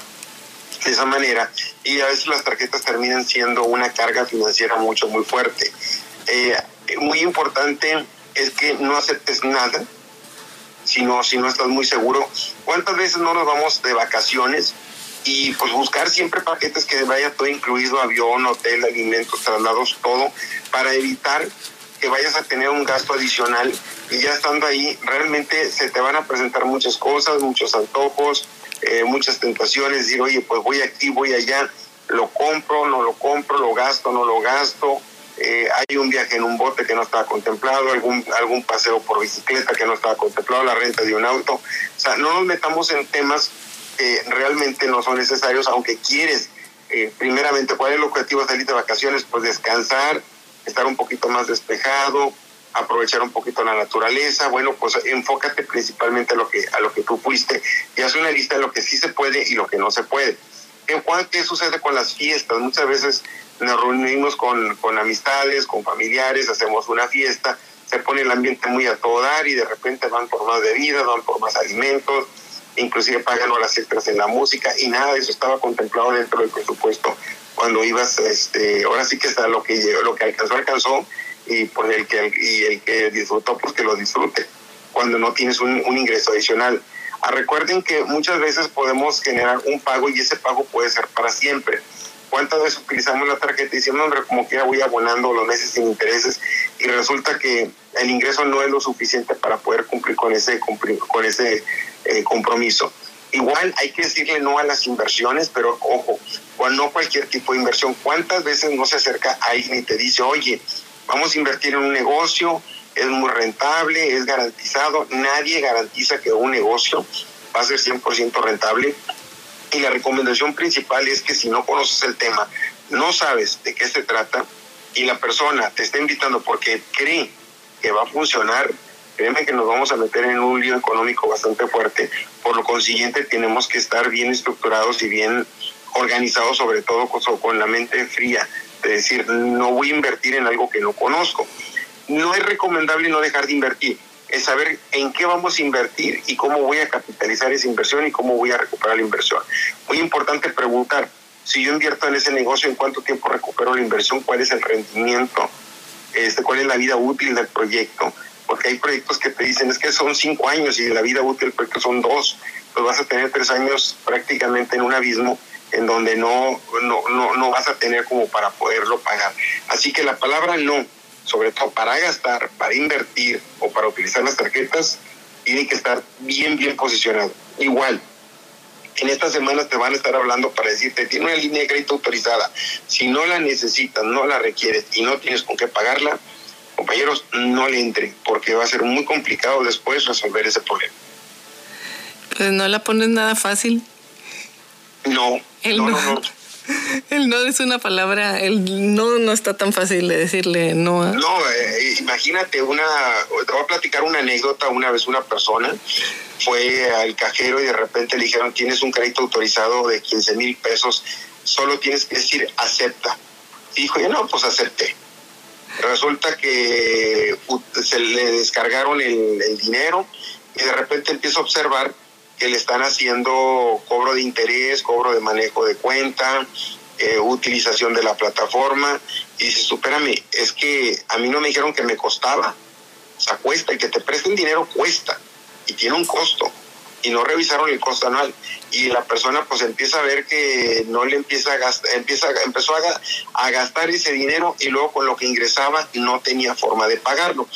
de esa manera y a veces las tarjetas terminan siendo una carga financiera mucho, muy fuerte. Eh, muy importante es que no aceptes nada si no, si no estás muy seguro. ¿Cuántas veces no nos vamos de vacaciones? Y pues buscar siempre paquetes que vaya todo incluido, avión, hotel, alimentos, traslados, todo, para evitar que vayas a tener un gasto adicional y ya estando ahí, realmente se te van a presentar muchas cosas, muchos antojos, eh, muchas tentaciones, decir, oye, pues voy aquí, voy allá, lo compro, no lo compro, lo gasto, no lo gasto, eh, hay un viaje en un bote que no estaba contemplado, algún, algún paseo por bicicleta que no estaba contemplado, la renta de un auto. O sea, no nos metamos en temas que realmente no son necesarios, aunque quieres, eh, primeramente, ¿cuál es el objetivo de salir de vacaciones? Pues descansar, estar un poquito más despejado, aprovechar un poquito la naturaleza, bueno, pues enfócate principalmente a lo que, a lo que tú fuiste y haz una lista de lo que sí se puede y lo que no se puede. ¿Qué, qué sucede con las fiestas? Muchas veces nos reunimos con, con amistades, con familiares, hacemos una fiesta, se pone el ambiente muy a todo dar y de repente van por más bebidas, van por más alimentos, inclusive pagan horas extras en la música y nada de eso estaba contemplado dentro del presupuesto cuando ibas, este, ahora sí que está lo que lo que alcanzó, alcanzó y por el que y el que disfrutó, pues que lo disfrute, cuando no tienes un, un ingreso adicional. Ah, recuerden que muchas veces podemos generar un pago y ese pago puede ser para siempre. ¿Cuántas veces utilizamos la tarjeta y decimos, hombre, como que ya voy abonando los meses sin intereses y resulta que el ingreso no es lo suficiente para poder cumplir con ese, cumplir, con ese eh, compromiso? Igual hay que decirle no a las inversiones, pero ojo, no cualquier tipo de inversión. ¿Cuántas veces no se acerca alguien y te dice, oye, vamos a invertir en un negocio, es muy rentable, es garantizado? Nadie garantiza que un negocio va a ser 100% rentable y la recomendación principal es que si no conoces el tema, no sabes de qué se trata y la persona te está invitando porque cree que va a funcionar, créeme que nos vamos a meter en un lío económico bastante fuerte. Por lo consiguiente, tenemos que estar bien estructurados y bien organizados, sobre todo con la mente fría, de decir, no voy a invertir en algo que no conozco. No es recomendable no dejar de invertir es saber en qué vamos a invertir y cómo voy a capitalizar esa inversión y cómo voy a recuperar la inversión. Muy importante preguntar, si yo invierto en ese negocio, ¿en cuánto tiempo recupero la inversión? ¿Cuál es el rendimiento? Este, ¿Cuál es la vida útil del proyecto? Porque hay proyectos que te dicen es que son cinco años y la vida útil del proyecto son dos. Pues vas a tener tres años prácticamente en un abismo en donde no, no, no, no vas a tener como para poderlo pagar. Así que la palabra no sobre todo para gastar, para invertir o para utilizar las tarjetas, tiene que estar bien, bien posicionado. Igual, en estas semanas te van a estar hablando para decirte, tiene una línea de crédito autorizada, si no la necesitas, no la requieres y no tienes con qué pagarla, compañeros, no le entre, porque va a ser muy complicado después resolver ese problema. Pues no la pones nada fácil. No, no, no, no. El no es una palabra, el no no está tan fácil de decirle no. No, eh, imagínate una, te voy a platicar una anécdota, una vez una persona fue al cajero y de repente le dijeron tienes un crédito autorizado de 15 mil pesos, solo tienes que decir acepta. Y dijo, yo no, pues acepté. Resulta que se le descargaron el, el dinero y de repente empieza a observar que le están haciendo cobro de interés, cobro de manejo de cuenta, eh, utilización de la plataforma. Y dice, supérame, es que a mí no me dijeron que me costaba. O sea, cuesta, y que te presten dinero cuesta, y tiene un costo. Y no revisaron el costo anual. Y la persona pues empieza a ver que no le empieza a gastar, empieza, empezó a, a gastar ese dinero y luego con lo que ingresaba no tenía forma de pagarlo.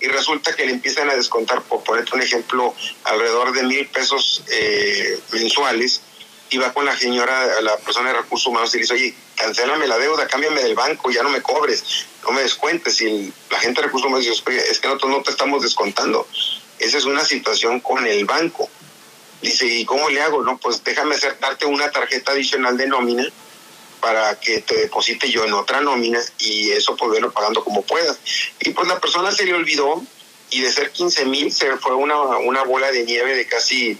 Y resulta que le empiezan a descontar, por ponerte un ejemplo, alrededor de mil pesos eh, mensuales y va con la señora, la persona de recursos humanos y dice, oye, cancélame la deuda, cámbiame del banco, ya no me cobres, no me descuentes. Y la gente de recursos humanos dice, es que nosotros no te estamos descontando. Esa es una situación con el banco. Dice, ¿y cómo le hago? No, pues déjame acertarte una tarjeta adicional de nómina para que te deposite yo en otra nómina y eso poderlo pagando como puedas. Y pues la persona se le olvidó y de ser 15 mil se fue una, una bola de nieve de casi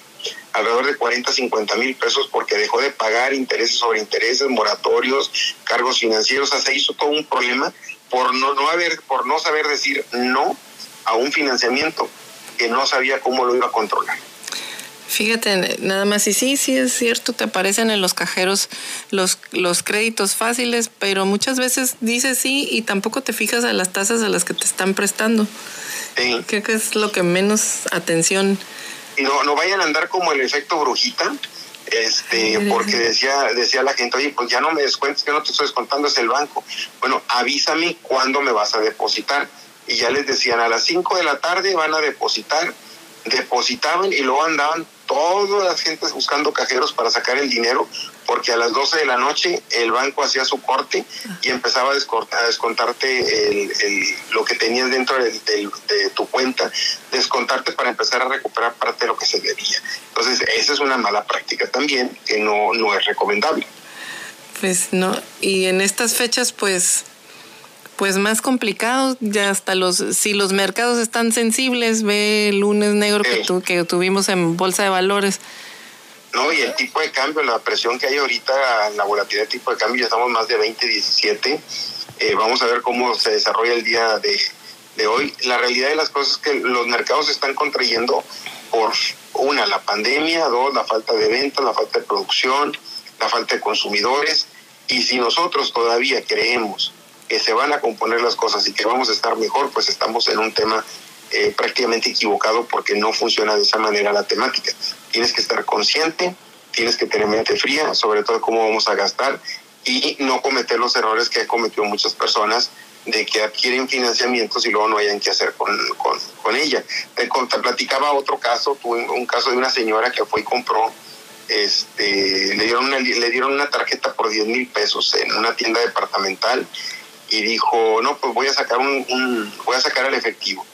alrededor de 40, 50 mil pesos porque dejó de pagar intereses sobre intereses, moratorios, cargos financieros, o sea, se hizo todo un problema por no, no haber, por no saber decir no a un financiamiento que no sabía cómo lo iba a controlar. Fíjate, nada más, y sí, sí es cierto, te aparecen en los cajeros los, los créditos fáciles, pero muchas veces dices sí y tampoco te fijas a las tasas a las que te están prestando. Sí. Creo que es lo que menos atención. No, no vayan a andar como el efecto brujita, este, porque decía, decía la gente, oye, pues ya no me descuentes, que no te estoy descontando, es el banco. Bueno, avísame cuándo me vas a depositar. Y ya les decían, a las 5 de la tarde van a depositar depositaban y luego andaban todas las gentes buscando cajeros para sacar el dinero, porque a las 12 de la noche el banco hacía su corte y empezaba a, descontarte el, lo que tenías dentro de, tu cuenta, descontarte para empezar a recuperar parte de lo que se debía. Entonces, esa es una mala práctica también que no, no es recomendable. Pues no, y en estas fechas, pues pues más complicado, ya hasta los, si los mercados están sensibles, ve el lunes negro que, tu, que tuvimos en Bolsa de Valores. No, y el tipo de cambio, la presión que hay ahorita, la volatilidad del tipo de cambio, ya estamos más de 20, 17. Eh, vamos a ver cómo se desarrolla el día de, de hoy. La realidad de las cosas es que los mercados se están contrayendo por una, la pandemia, dos, la falta de ventas, la falta de producción, la falta de consumidores. Y si nosotros todavía creemos que se van a componer las cosas y que vamos a estar mejor, pues estamos en un tema eh, prácticamente equivocado porque no funciona de esa manera la temática. Tienes que estar consciente, tienes que tener mente fría, sobre todo cómo vamos a gastar y no cometer los errores que han cometido muchas personas de que adquieren financiamientos y luego no hayan que hacer con, con, con ella. Te, platicaba otro caso, tuve un caso de una señora que fue y compró, este, le, dieron una, le dieron una tarjeta por 10 mil pesos en una tienda departamental y dijo, no, pues voy a sacar un, voy a sacar el efectivo,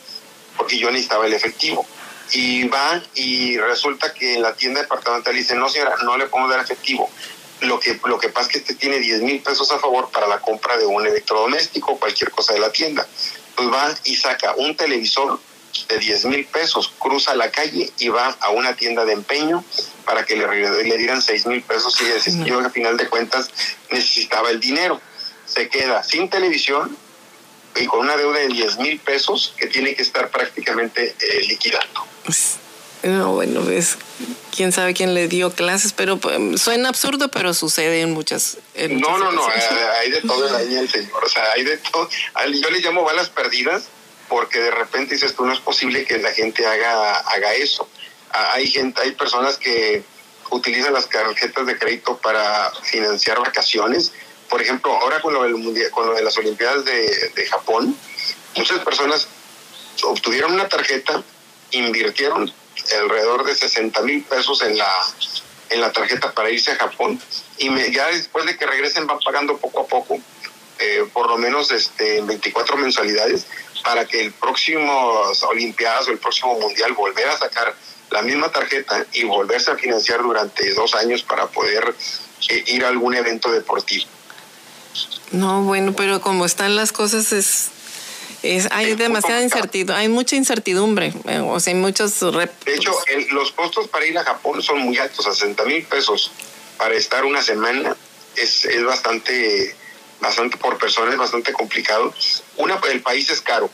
porque yo necesitaba el efectivo. Y va y resulta que en la tienda departamental dice, no señora, no le podemos dar efectivo. Lo que, lo que pasa es que este tiene 10 mil pesos a favor para la compra de un electrodoméstico cualquier cosa de la tienda. Pues va y saca un televisor de 10 mil pesos, cruza la calle y va a una tienda de empeño para que le, le dieran 6 mil pesos y yo al final de cuentas necesitaba el dinero se queda sin televisión y con una deuda de 10 mil pesos que tiene que estar prácticamente eh, liquidando. Pues, no, bueno, es quién sabe quién le dio clases, pero pues, suena absurdo, pero sucede en muchas. no, no, no, hay de todo en la el señor. O sea, hay de todo. Yo le llamo balas perdidas porque de repente dices tú no es posible que la gente haga, haga eso. Hay gente, hay personas que utilizan las tarjetas de crédito para financiar vacaciones por ejemplo, ahora con lo, del con lo de las Olimpiadas de, Japón, muchas personas obtuvieron una tarjeta, invirtieron alrededor de 60 mil pesos en la, en la tarjeta para irse a Japón y ya después de que regresen van pagando poco a poco, eh, por lo menos este, 24 mensualidades, para que el próximo Olimpiadas o el próximo Mundial volver a sacar la misma tarjeta y volverse a financiar durante dos años para poder eh, ir a algún evento deportivo. No, bueno, pero como están las cosas es, es hay demasiada incertidumbre, hay mucha incertidumbre, eh, o sea, hay muchos... De hecho, los costos para ir a Japón son muy altos, a 60 mil pesos para estar una semana es, es bastante, bastante por persona, es bastante complicado. Una, el país es caro.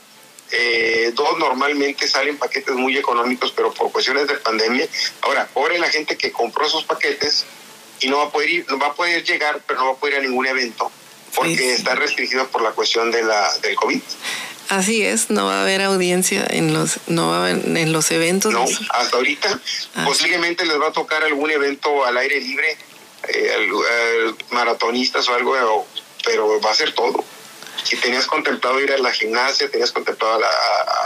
Eh, dos normalmente salen paquetes muy económicos, pero por cuestiones de pandemia. Ahora, pobre la gente que compró esos paquetes y no va a poder ir, no va a poder llegar, pero no va a poder ir a ningún evento porque está restringido por la cuestión de la, del COVID. Así es, no va a haber audiencia en los, no va a haber en los eventos. No, hasta ahorita ah. posiblemente les va a tocar algún evento al aire libre, eh, maratonistas o algo, pero va a ser todo. si tenías contemplado ir a la gimnasia, tenías contemplado a, la,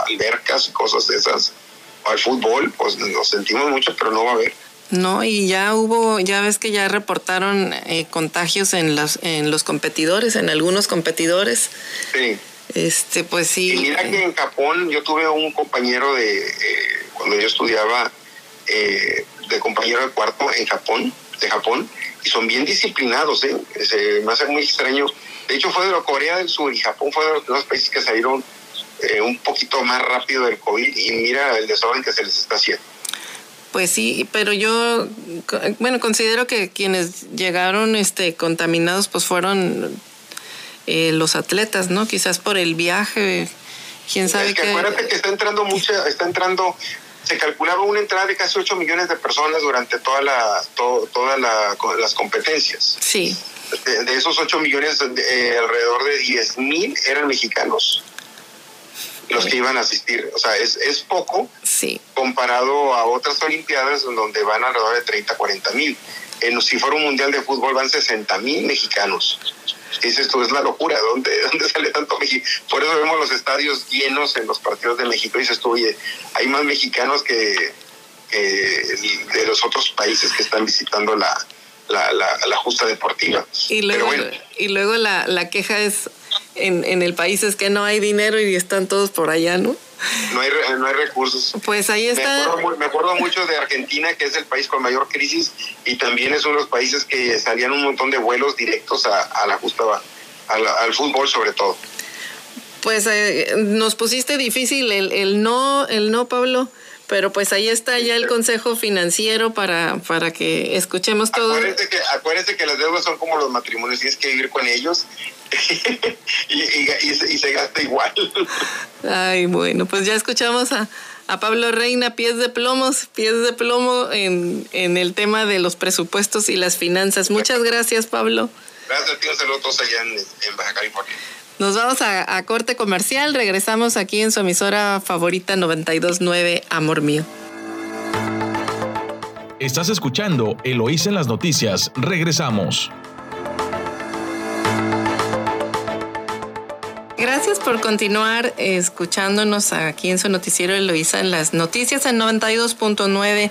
albercas y cosas de esas, o al fútbol, pues nos sentimos mucho, pero no va a haber. No, y ya hubo, ya ves que ya reportaron eh, contagios en los, en los competidores, en algunos competidores. Sí. Este, pues sí. Y mira que en Japón yo tuve un compañero de, eh, cuando yo estudiaba, eh, de compañero de cuarto en Japón, de Japón, y son bien disciplinados, ¿eh? Se me hace muy extraño. De hecho, fue de la Corea del Sur y Japón fue de los, países que salieron eh, un poquito más rápido del COVID y mira el desorden que se les está haciendo. Pues sí, pero yo, bueno, considero que quienes llegaron este, contaminados pues fueron eh, los atletas, ¿no? Quizás por el viaje, quién sabe es que Acuérdate que está entrando mucha, está entrando se calculaba una entrada de casi 8 millones de personas durante toda la, todas las competencias. Sí. De, esos 8 millones, eh, alrededor de 10 mil eran mexicanos los que iban a asistir. O sea, es, es poco sí. comparado a otras Olimpiadas donde van alrededor de 30, 40 mil. En, si fuera un mundial de fútbol van 60 mil mexicanos dices tú, es la locura, ¿dónde, dónde sale tanto México? Por eso vemos los estadios llenos en los partidos de México y dices tú, oye, hay más mexicanos que, de los otros países que están visitando la, la, la, justa deportiva. Y luego, y luego la, la queja es en, en el país es que no hay dinero y están todos por allá, ¿no? no hay, no hay recursos. Pues ahí está. Me acuerdo, mucho de Argentina, que es el país con mayor crisis y también es uno de los países que salían un montón de vuelos directos a, la justa, al fútbol sobre todo. Pues eh, nos pusiste difícil el, el no, el no, Pablo. Pero pues ahí está ya el consejo financiero para, para que escuchemos todo. Acuérdense que, acuérdense que las deudas son como los matrimonios, tienes que vivir con ellos y, se, gasta igual. Ay, bueno, pues ya escuchamos a, a Pablo Reina, pies de plomos, pies de plomo en, en el tema de los presupuestos y las finanzas. Muchas gracias, Pablo. Gracias ti, saludos allá en, en Baja California. Nos vamos a, a, corte comercial, regresamos aquí en su emisora favorita 929 Amor Mío. Estás escuchando Eloís en las noticias, regresamos. Gracias por continuar escuchándonos aquí en su noticiero Eloísa en las noticias en 92.9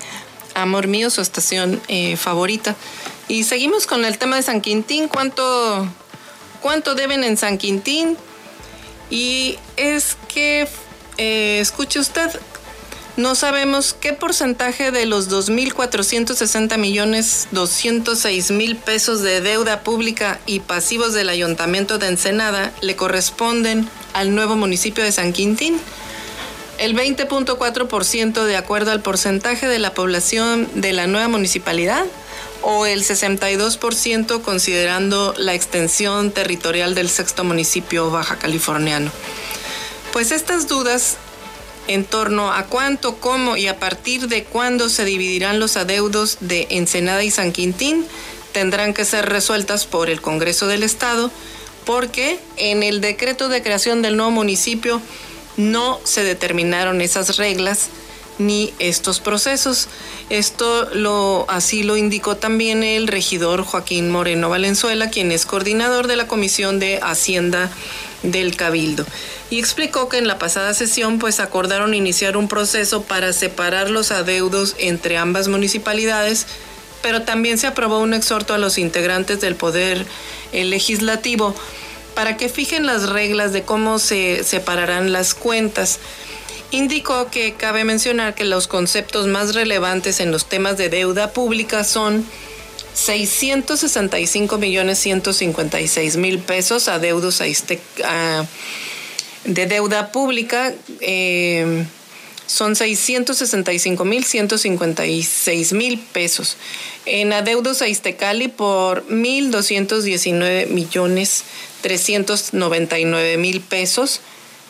Amor Mío, su estación eh, favorita. Y seguimos con el tema de San Quintín. ¿Cuánto, ¿Cuánto deben en San Quintín? Y es que, eh, escuche usted, no sabemos qué porcentaje de los 2.460 millones 206 mil pesos de deuda pública y pasivos del Ayuntamiento de Ensenada le corresponden al nuevo municipio de San Quintín. El 20.4% de acuerdo al porcentaje de la población de la nueva municipalidad o el 62% considerando la extensión territorial del sexto municipio baja californiano. Pues estas dudas en torno a cuánto, cómo y a partir de cuándo se dividirán los adeudos de Ensenada y San Quintín tendrán que ser resueltas por el Congreso del Estado porque en el decreto de creación del nuevo municipio no se determinaron esas reglas ni estos procesos. Esto lo así lo indicó también el regidor Joaquín Moreno Valenzuela, quien es coordinador de la Comisión de Hacienda del Cabildo. Y explicó que en la pasada sesión pues acordaron iniciar un proceso para separar los adeudos entre ambas municipalidades, pero también se aprobó un exhorto a los integrantes del Poder Legislativo para que fijen las reglas de cómo se separarán las cuentas. Indicó que cabe mencionar que los conceptos más relevantes en los temas de deuda pública son 665 millones 156 mil pesos adeudos a, este, de deuda pública. Eh, son 665 mil 156 mil pesos. En adeudos a Iztecali por 1.219 millones 399 mil pesos.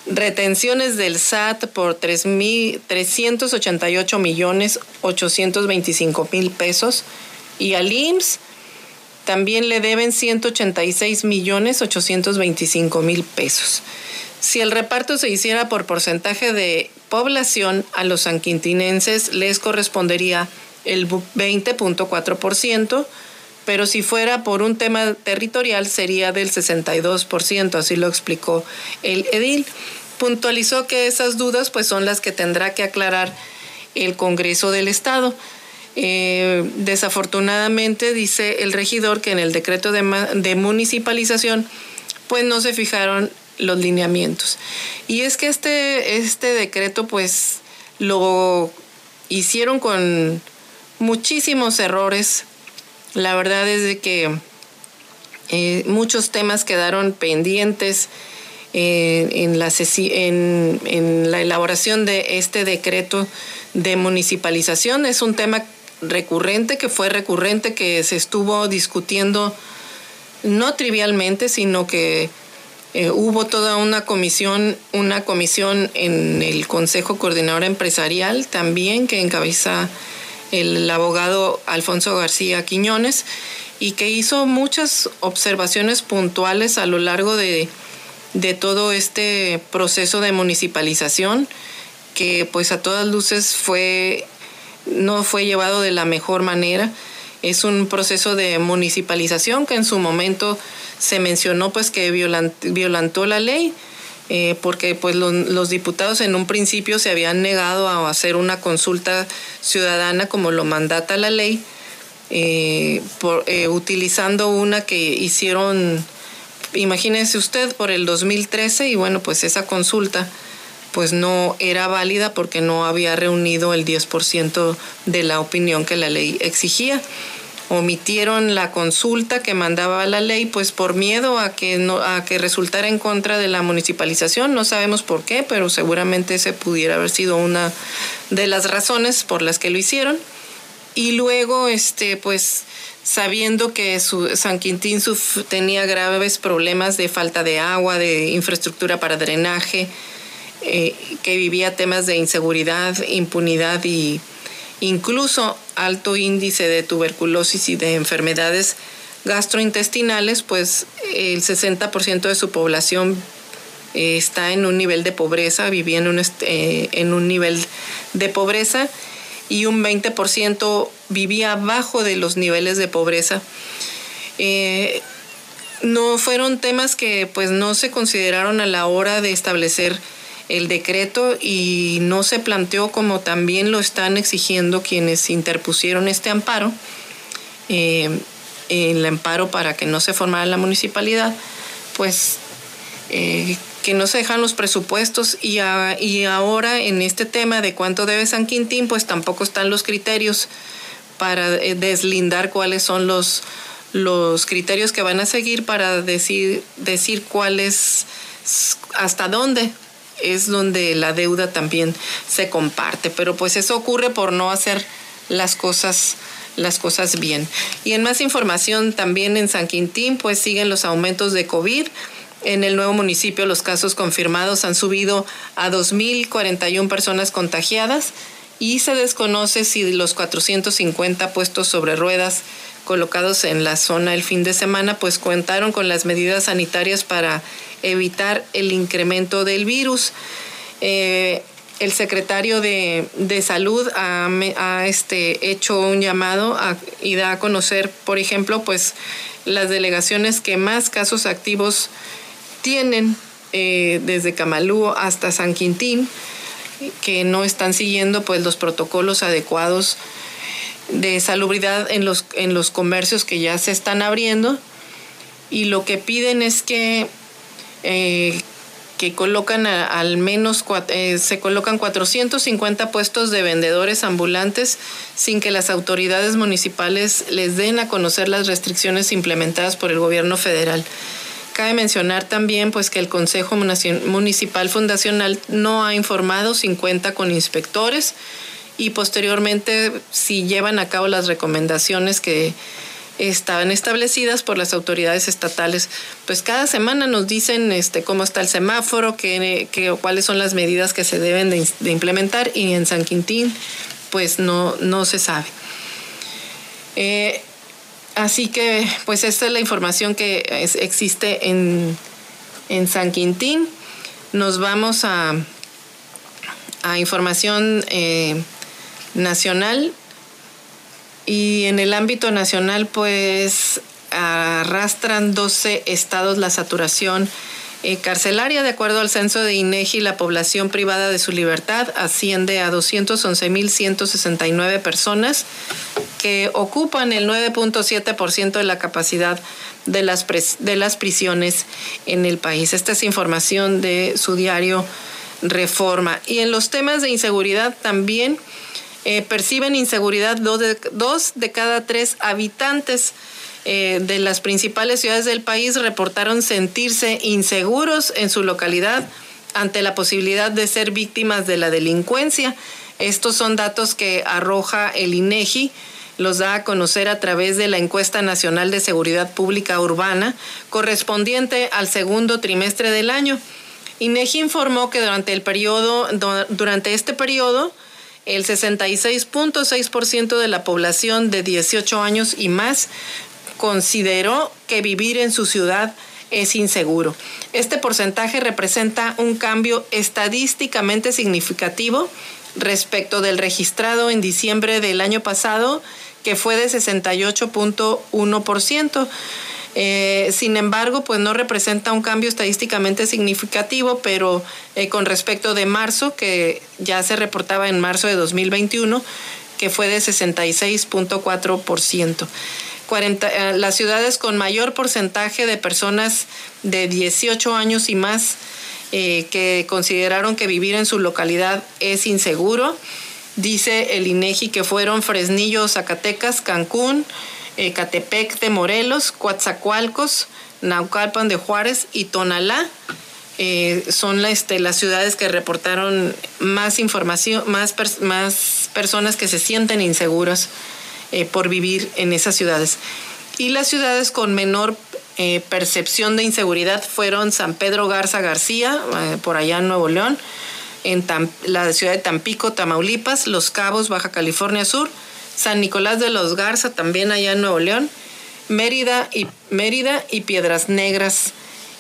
Retenciones del SAT por 388 millones 825 mil pesos y al IMSS también le deben 186 millones 825 mil pesos. Si el reparto se hiciera por porcentaje de población, a los sanquintinenses les correspondería el 20.4%, pero si fuera por un tema territorial sería del 62%, así lo explicó el edil. Puntualizó que esas dudas pues son las que tendrá que aclarar el Congreso del Estado. Eh, desafortunadamente dice el regidor que en el decreto de, de municipalización pues no se fijaron los lineamientos. Y es que este, este decreto pues lo hicieron con muchísimos errores. La verdad es de que eh, muchos temas quedaron pendientes eh, en, la, elaboración de este decreto de municipalización. Es un tema recurrente, que fue recurrente, que se estuvo discutiendo no trivialmente, sino que eh, hubo toda una comisión, una comisión en el Consejo Coordinador Empresarial también que encabeza el abogado Alfonso García Quiñones y que hizo muchas observaciones puntuales a lo largo de, de todo este proceso de municipalización que pues a todas luces fue no fue llevado de la mejor manera. Es un proceso de municipalización que en su momento se mencionó pues que violantó la ley. Eh, porque pues los diputados en un principio se habían negado a hacer una consulta ciudadana como lo mandata la ley, eh, por, eh, utilizando una que hicieron, imagínense usted, por el 2013 y bueno, pues esa consulta pues no era válida porque no había reunido el 10% de la opinión que la ley exigía. Omitieron la consulta que mandaba la ley pues por miedo a que a que resultara en contra de la municipalización, no sabemos por qué, pero seguramente ese pudiera haber sido una de las razones por las que lo hicieron. Y luego este pues sabiendo que San Quintín tenía graves problemas de falta de agua, de infraestructura para drenaje, eh, que vivía temas de inseguridad, impunidad y incluso alto índice de tuberculosis y de enfermedades gastrointestinales, pues el 60% de su población eh, está en un nivel de pobreza, vivía en un, eh, nivel de pobreza y un 20% vivía abajo de los niveles de pobreza. no fueron temas que pues no se consideraron a la hora de establecer el decreto y no se planteó como también lo están exigiendo quienes interpusieron este amparo, eh, el amparo para que no se formara la municipalidad, pues eh, que no se dejan los presupuestos y, y ahora en este tema de cuánto debe San Quintín, pues tampoco están los criterios para eh, deslindar cuáles son los, los criterios que van a seguir para decir, decir cuáles, hasta dónde es donde la deuda también se comparte, pero pues eso ocurre por no hacer las cosas las cosas bien. Y en más información también en San Quintín pues siguen los aumentos de COVID. En el nuevo municipio los casos confirmados han subido a 2.041 personas contagiadas y se desconoce si los 450 puestos sobre ruedas colocados en la zona el fin de semana pues contaron con las medidas sanitarias para evitar el incremento del virus. Eh, el secretario de, Salud ha, este, hecho un llamado y da a conocer, por ejemplo, pues las delegaciones que más casos activos tienen eh, desde Camalú hasta San Quintín, que no están siguiendo pues los protocolos adecuados de salubridad en los, en los comercios que ya se están abriendo y lo que piden es que eh, que colocan al menos eh, se colocan 450 puestos de vendedores ambulantes sin que las autoridades municipales les den a conocer las restricciones implementadas por el gobierno federal. Cabe mencionar también pues que el Consejo Municipal Fundacional no ha informado 50 con inspectores y posteriormente si llevan a cabo las recomendaciones que estaban establecidas por las autoridades estatales. Pues cada semana nos dicen este, cómo está el semáforo, qué, cuáles son las medidas que se deben de, implementar y en San Quintín pues no, no se sabe. Eh, así que pues esta es la información que existe en, San Quintín. Nos vamos a, a información eh, nacional Y en el ámbito nacional, pues arrastran 12 estados la saturación eh, carcelaria. De acuerdo al censo de INEGI, la población privada de su libertad asciende a 211.169 personas que ocupan el 9.7% de la capacidad de las, de las prisiones en el país. Esta es información de su diario Reforma. Y en los temas de inseguridad también eh, perciben inseguridad dos de, dos de cada tres habitantes eh, de las principales ciudades del país reportaron sentirse inseguros en su localidad ante la posibilidad de ser víctimas de la delincuencia. Estos son datos que arroja el INEGI, los da a conocer a través de la encuesta nacional de seguridad pública urbana correspondiente al segundo trimestre del año. INEGI informó que durante el periodo durante este periodo el 66.6% de la población de 18 años y más consideró que vivir en su ciudad es inseguro. Este porcentaje representa un cambio estadísticamente significativo respecto del registrado en diciembre del año pasado, que fue de 68.1%. Eh, sin embargo, pues no representa un cambio estadísticamente significativo, pero eh, con respecto de marzo, que ya se reportaba en marzo de 2021, que fue de 66.4%. Eh, las ciudades con mayor porcentaje de personas de 18 años y más que consideraron que vivir en su localidad es inseguro. Dice el INEGI que fueron Fresnillo, Zacatecas, Cancún, eh, Catepec de Morelos, Coatzacoalcos, Naucalpan de Juárez y Tonalá. son este, las ciudades que reportaron más información, más, personas que se sienten inseguras eh, por vivir en esas ciudades. Y las ciudades con menor eh, percepción de inseguridad fueron San Pedro Garza García, eh, por allá en Nuevo León, en la ciudad de Tampico, Tamaulipas, Los Cabos, Baja California Sur, San Nicolás de los Garza, también allá en Nuevo León, Mérida y, Mérida y Piedras Negras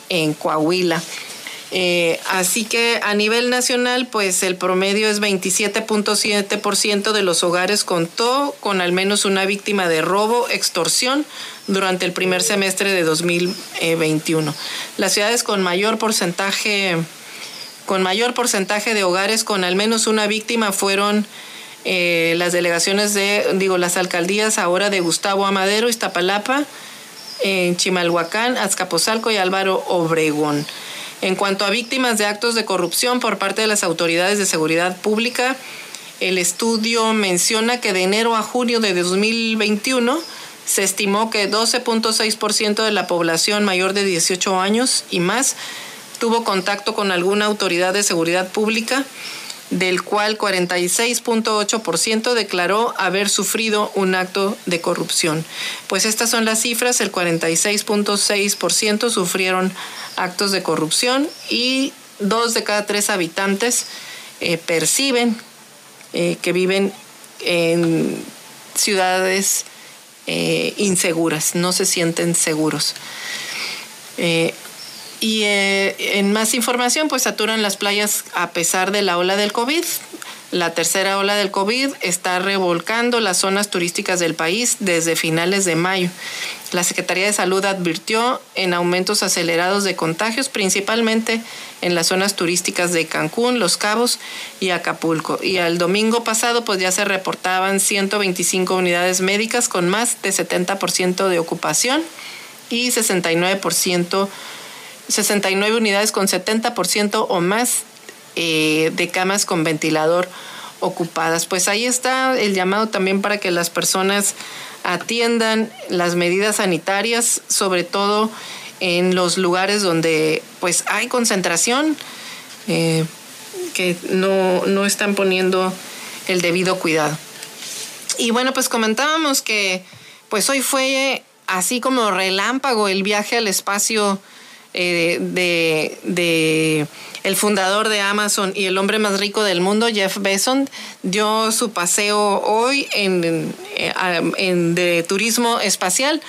en Coahuila. Eh, así que a nivel nacional, pues el promedio es 27.7% de los hogares contó con al menos una víctima de robo, extorsión durante el primer semestre de 2021. Las ciudades con mayor porcentaje, con mayor porcentaje de hogares con al menos una víctima fueron eh, las delegaciones de, digo, las alcaldías ahora de Gustavo Amadero, Iztapalapa, en Chimalhuacán, Azcapotzalco y Álvaro Obregón. En cuanto a víctimas de actos de corrupción por parte de las autoridades de seguridad pública, el estudio menciona que de enero a junio de 2021 se estimó que 12.6% de la población mayor de 18 años y más tuvo contacto con alguna autoridad de seguridad pública del cual 46.8% declaró haber sufrido un acto de corrupción. Pues estas son las cifras, el 46.6% sufrieron actos de corrupción y dos de cada tres habitantes eh, perciben eh, que viven en ciudades eh, inseguras, no se sienten seguros. Y eh, en más información, pues saturan las playas a pesar de la ola del COVID. La tercera ola del COVID está revolcando las zonas turísticas del país desde finales de mayo. La Secretaría de Salud advirtió en aumentos acelerados de contagios, principalmente en las zonas turísticas de Cancún, Los Cabos y Acapulco. Y al domingo pasado, pues ya se reportaban 125 unidades médicas con más de 70% de ocupación y 69% 69 unidades con 70% o más eh, de camas con ventilador ocupadas. Pues ahí está el llamado también para que las personas atiendan las medidas sanitarias, sobre todo en los lugares donde pues hay concentración, eh, que no, no están poniendo el debido cuidado. Y bueno, pues comentábamos que pues hoy fue así como relámpago el viaje al espacio eh, de, el fundador de Amazon y el hombre más rico del mundo, Jeff Bezos, dio su paseo hoy en, en, de turismo espacial.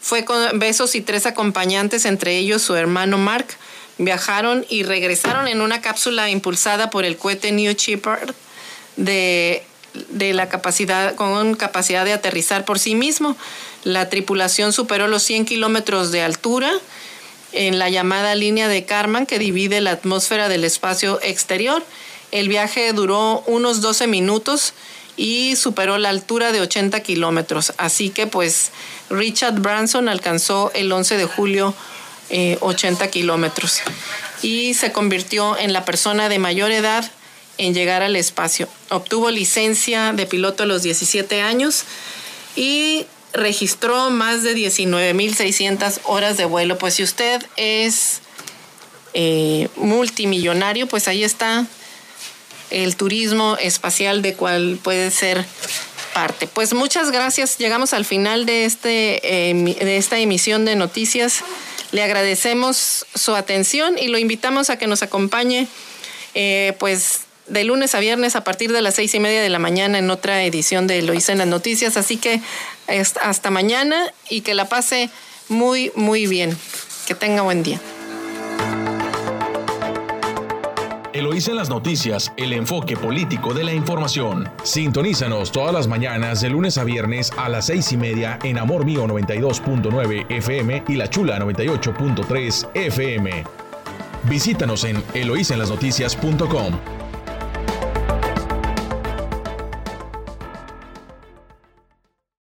Fue con Bezos y tres acompañantes, entre ellos su hermano Mark. Viajaron y regresaron en una cápsula impulsada por el cohete New Shepard de de la capacidad, con capacidad de aterrizar por sí mismo. La tripulación superó los 100 kilómetros de altura en la llamada línea de Karman que divide la atmósfera del espacio exterior. El viaje duró unos 12 minutos y superó la altura de 80 kilómetros. Así que pues Richard Branson alcanzó el 11 de julio 80 eh, kilómetros y se convirtió en la persona de mayor edad en llegar al espacio. Obtuvo licencia de piloto a los 17 años y registró más de 19.600 horas de vuelo. Pues si usted es eh, multimillonario, pues ahí está el turismo espacial de cual puede ser parte. Pues muchas gracias. Llegamos al final de, este, eh, de esta emisión de noticias. Le agradecemos su atención y lo invitamos a que nos acompañe eh, pues de lunes a viernes a partir de las seis y media de la mañana en otra edición de Lo hice en las noticias. Así que hasta mañana y que la pase muy, muy bien. Que tenga buen día. Eloísa en las noticias, el enfoque político de la información. Sintonízanos todas las mañanas de lunes a viernes a las seis y media en Amor Mío 92.9 FM y La Chula 98.3 FM. Visítanos en eloísenlasnoticias.com.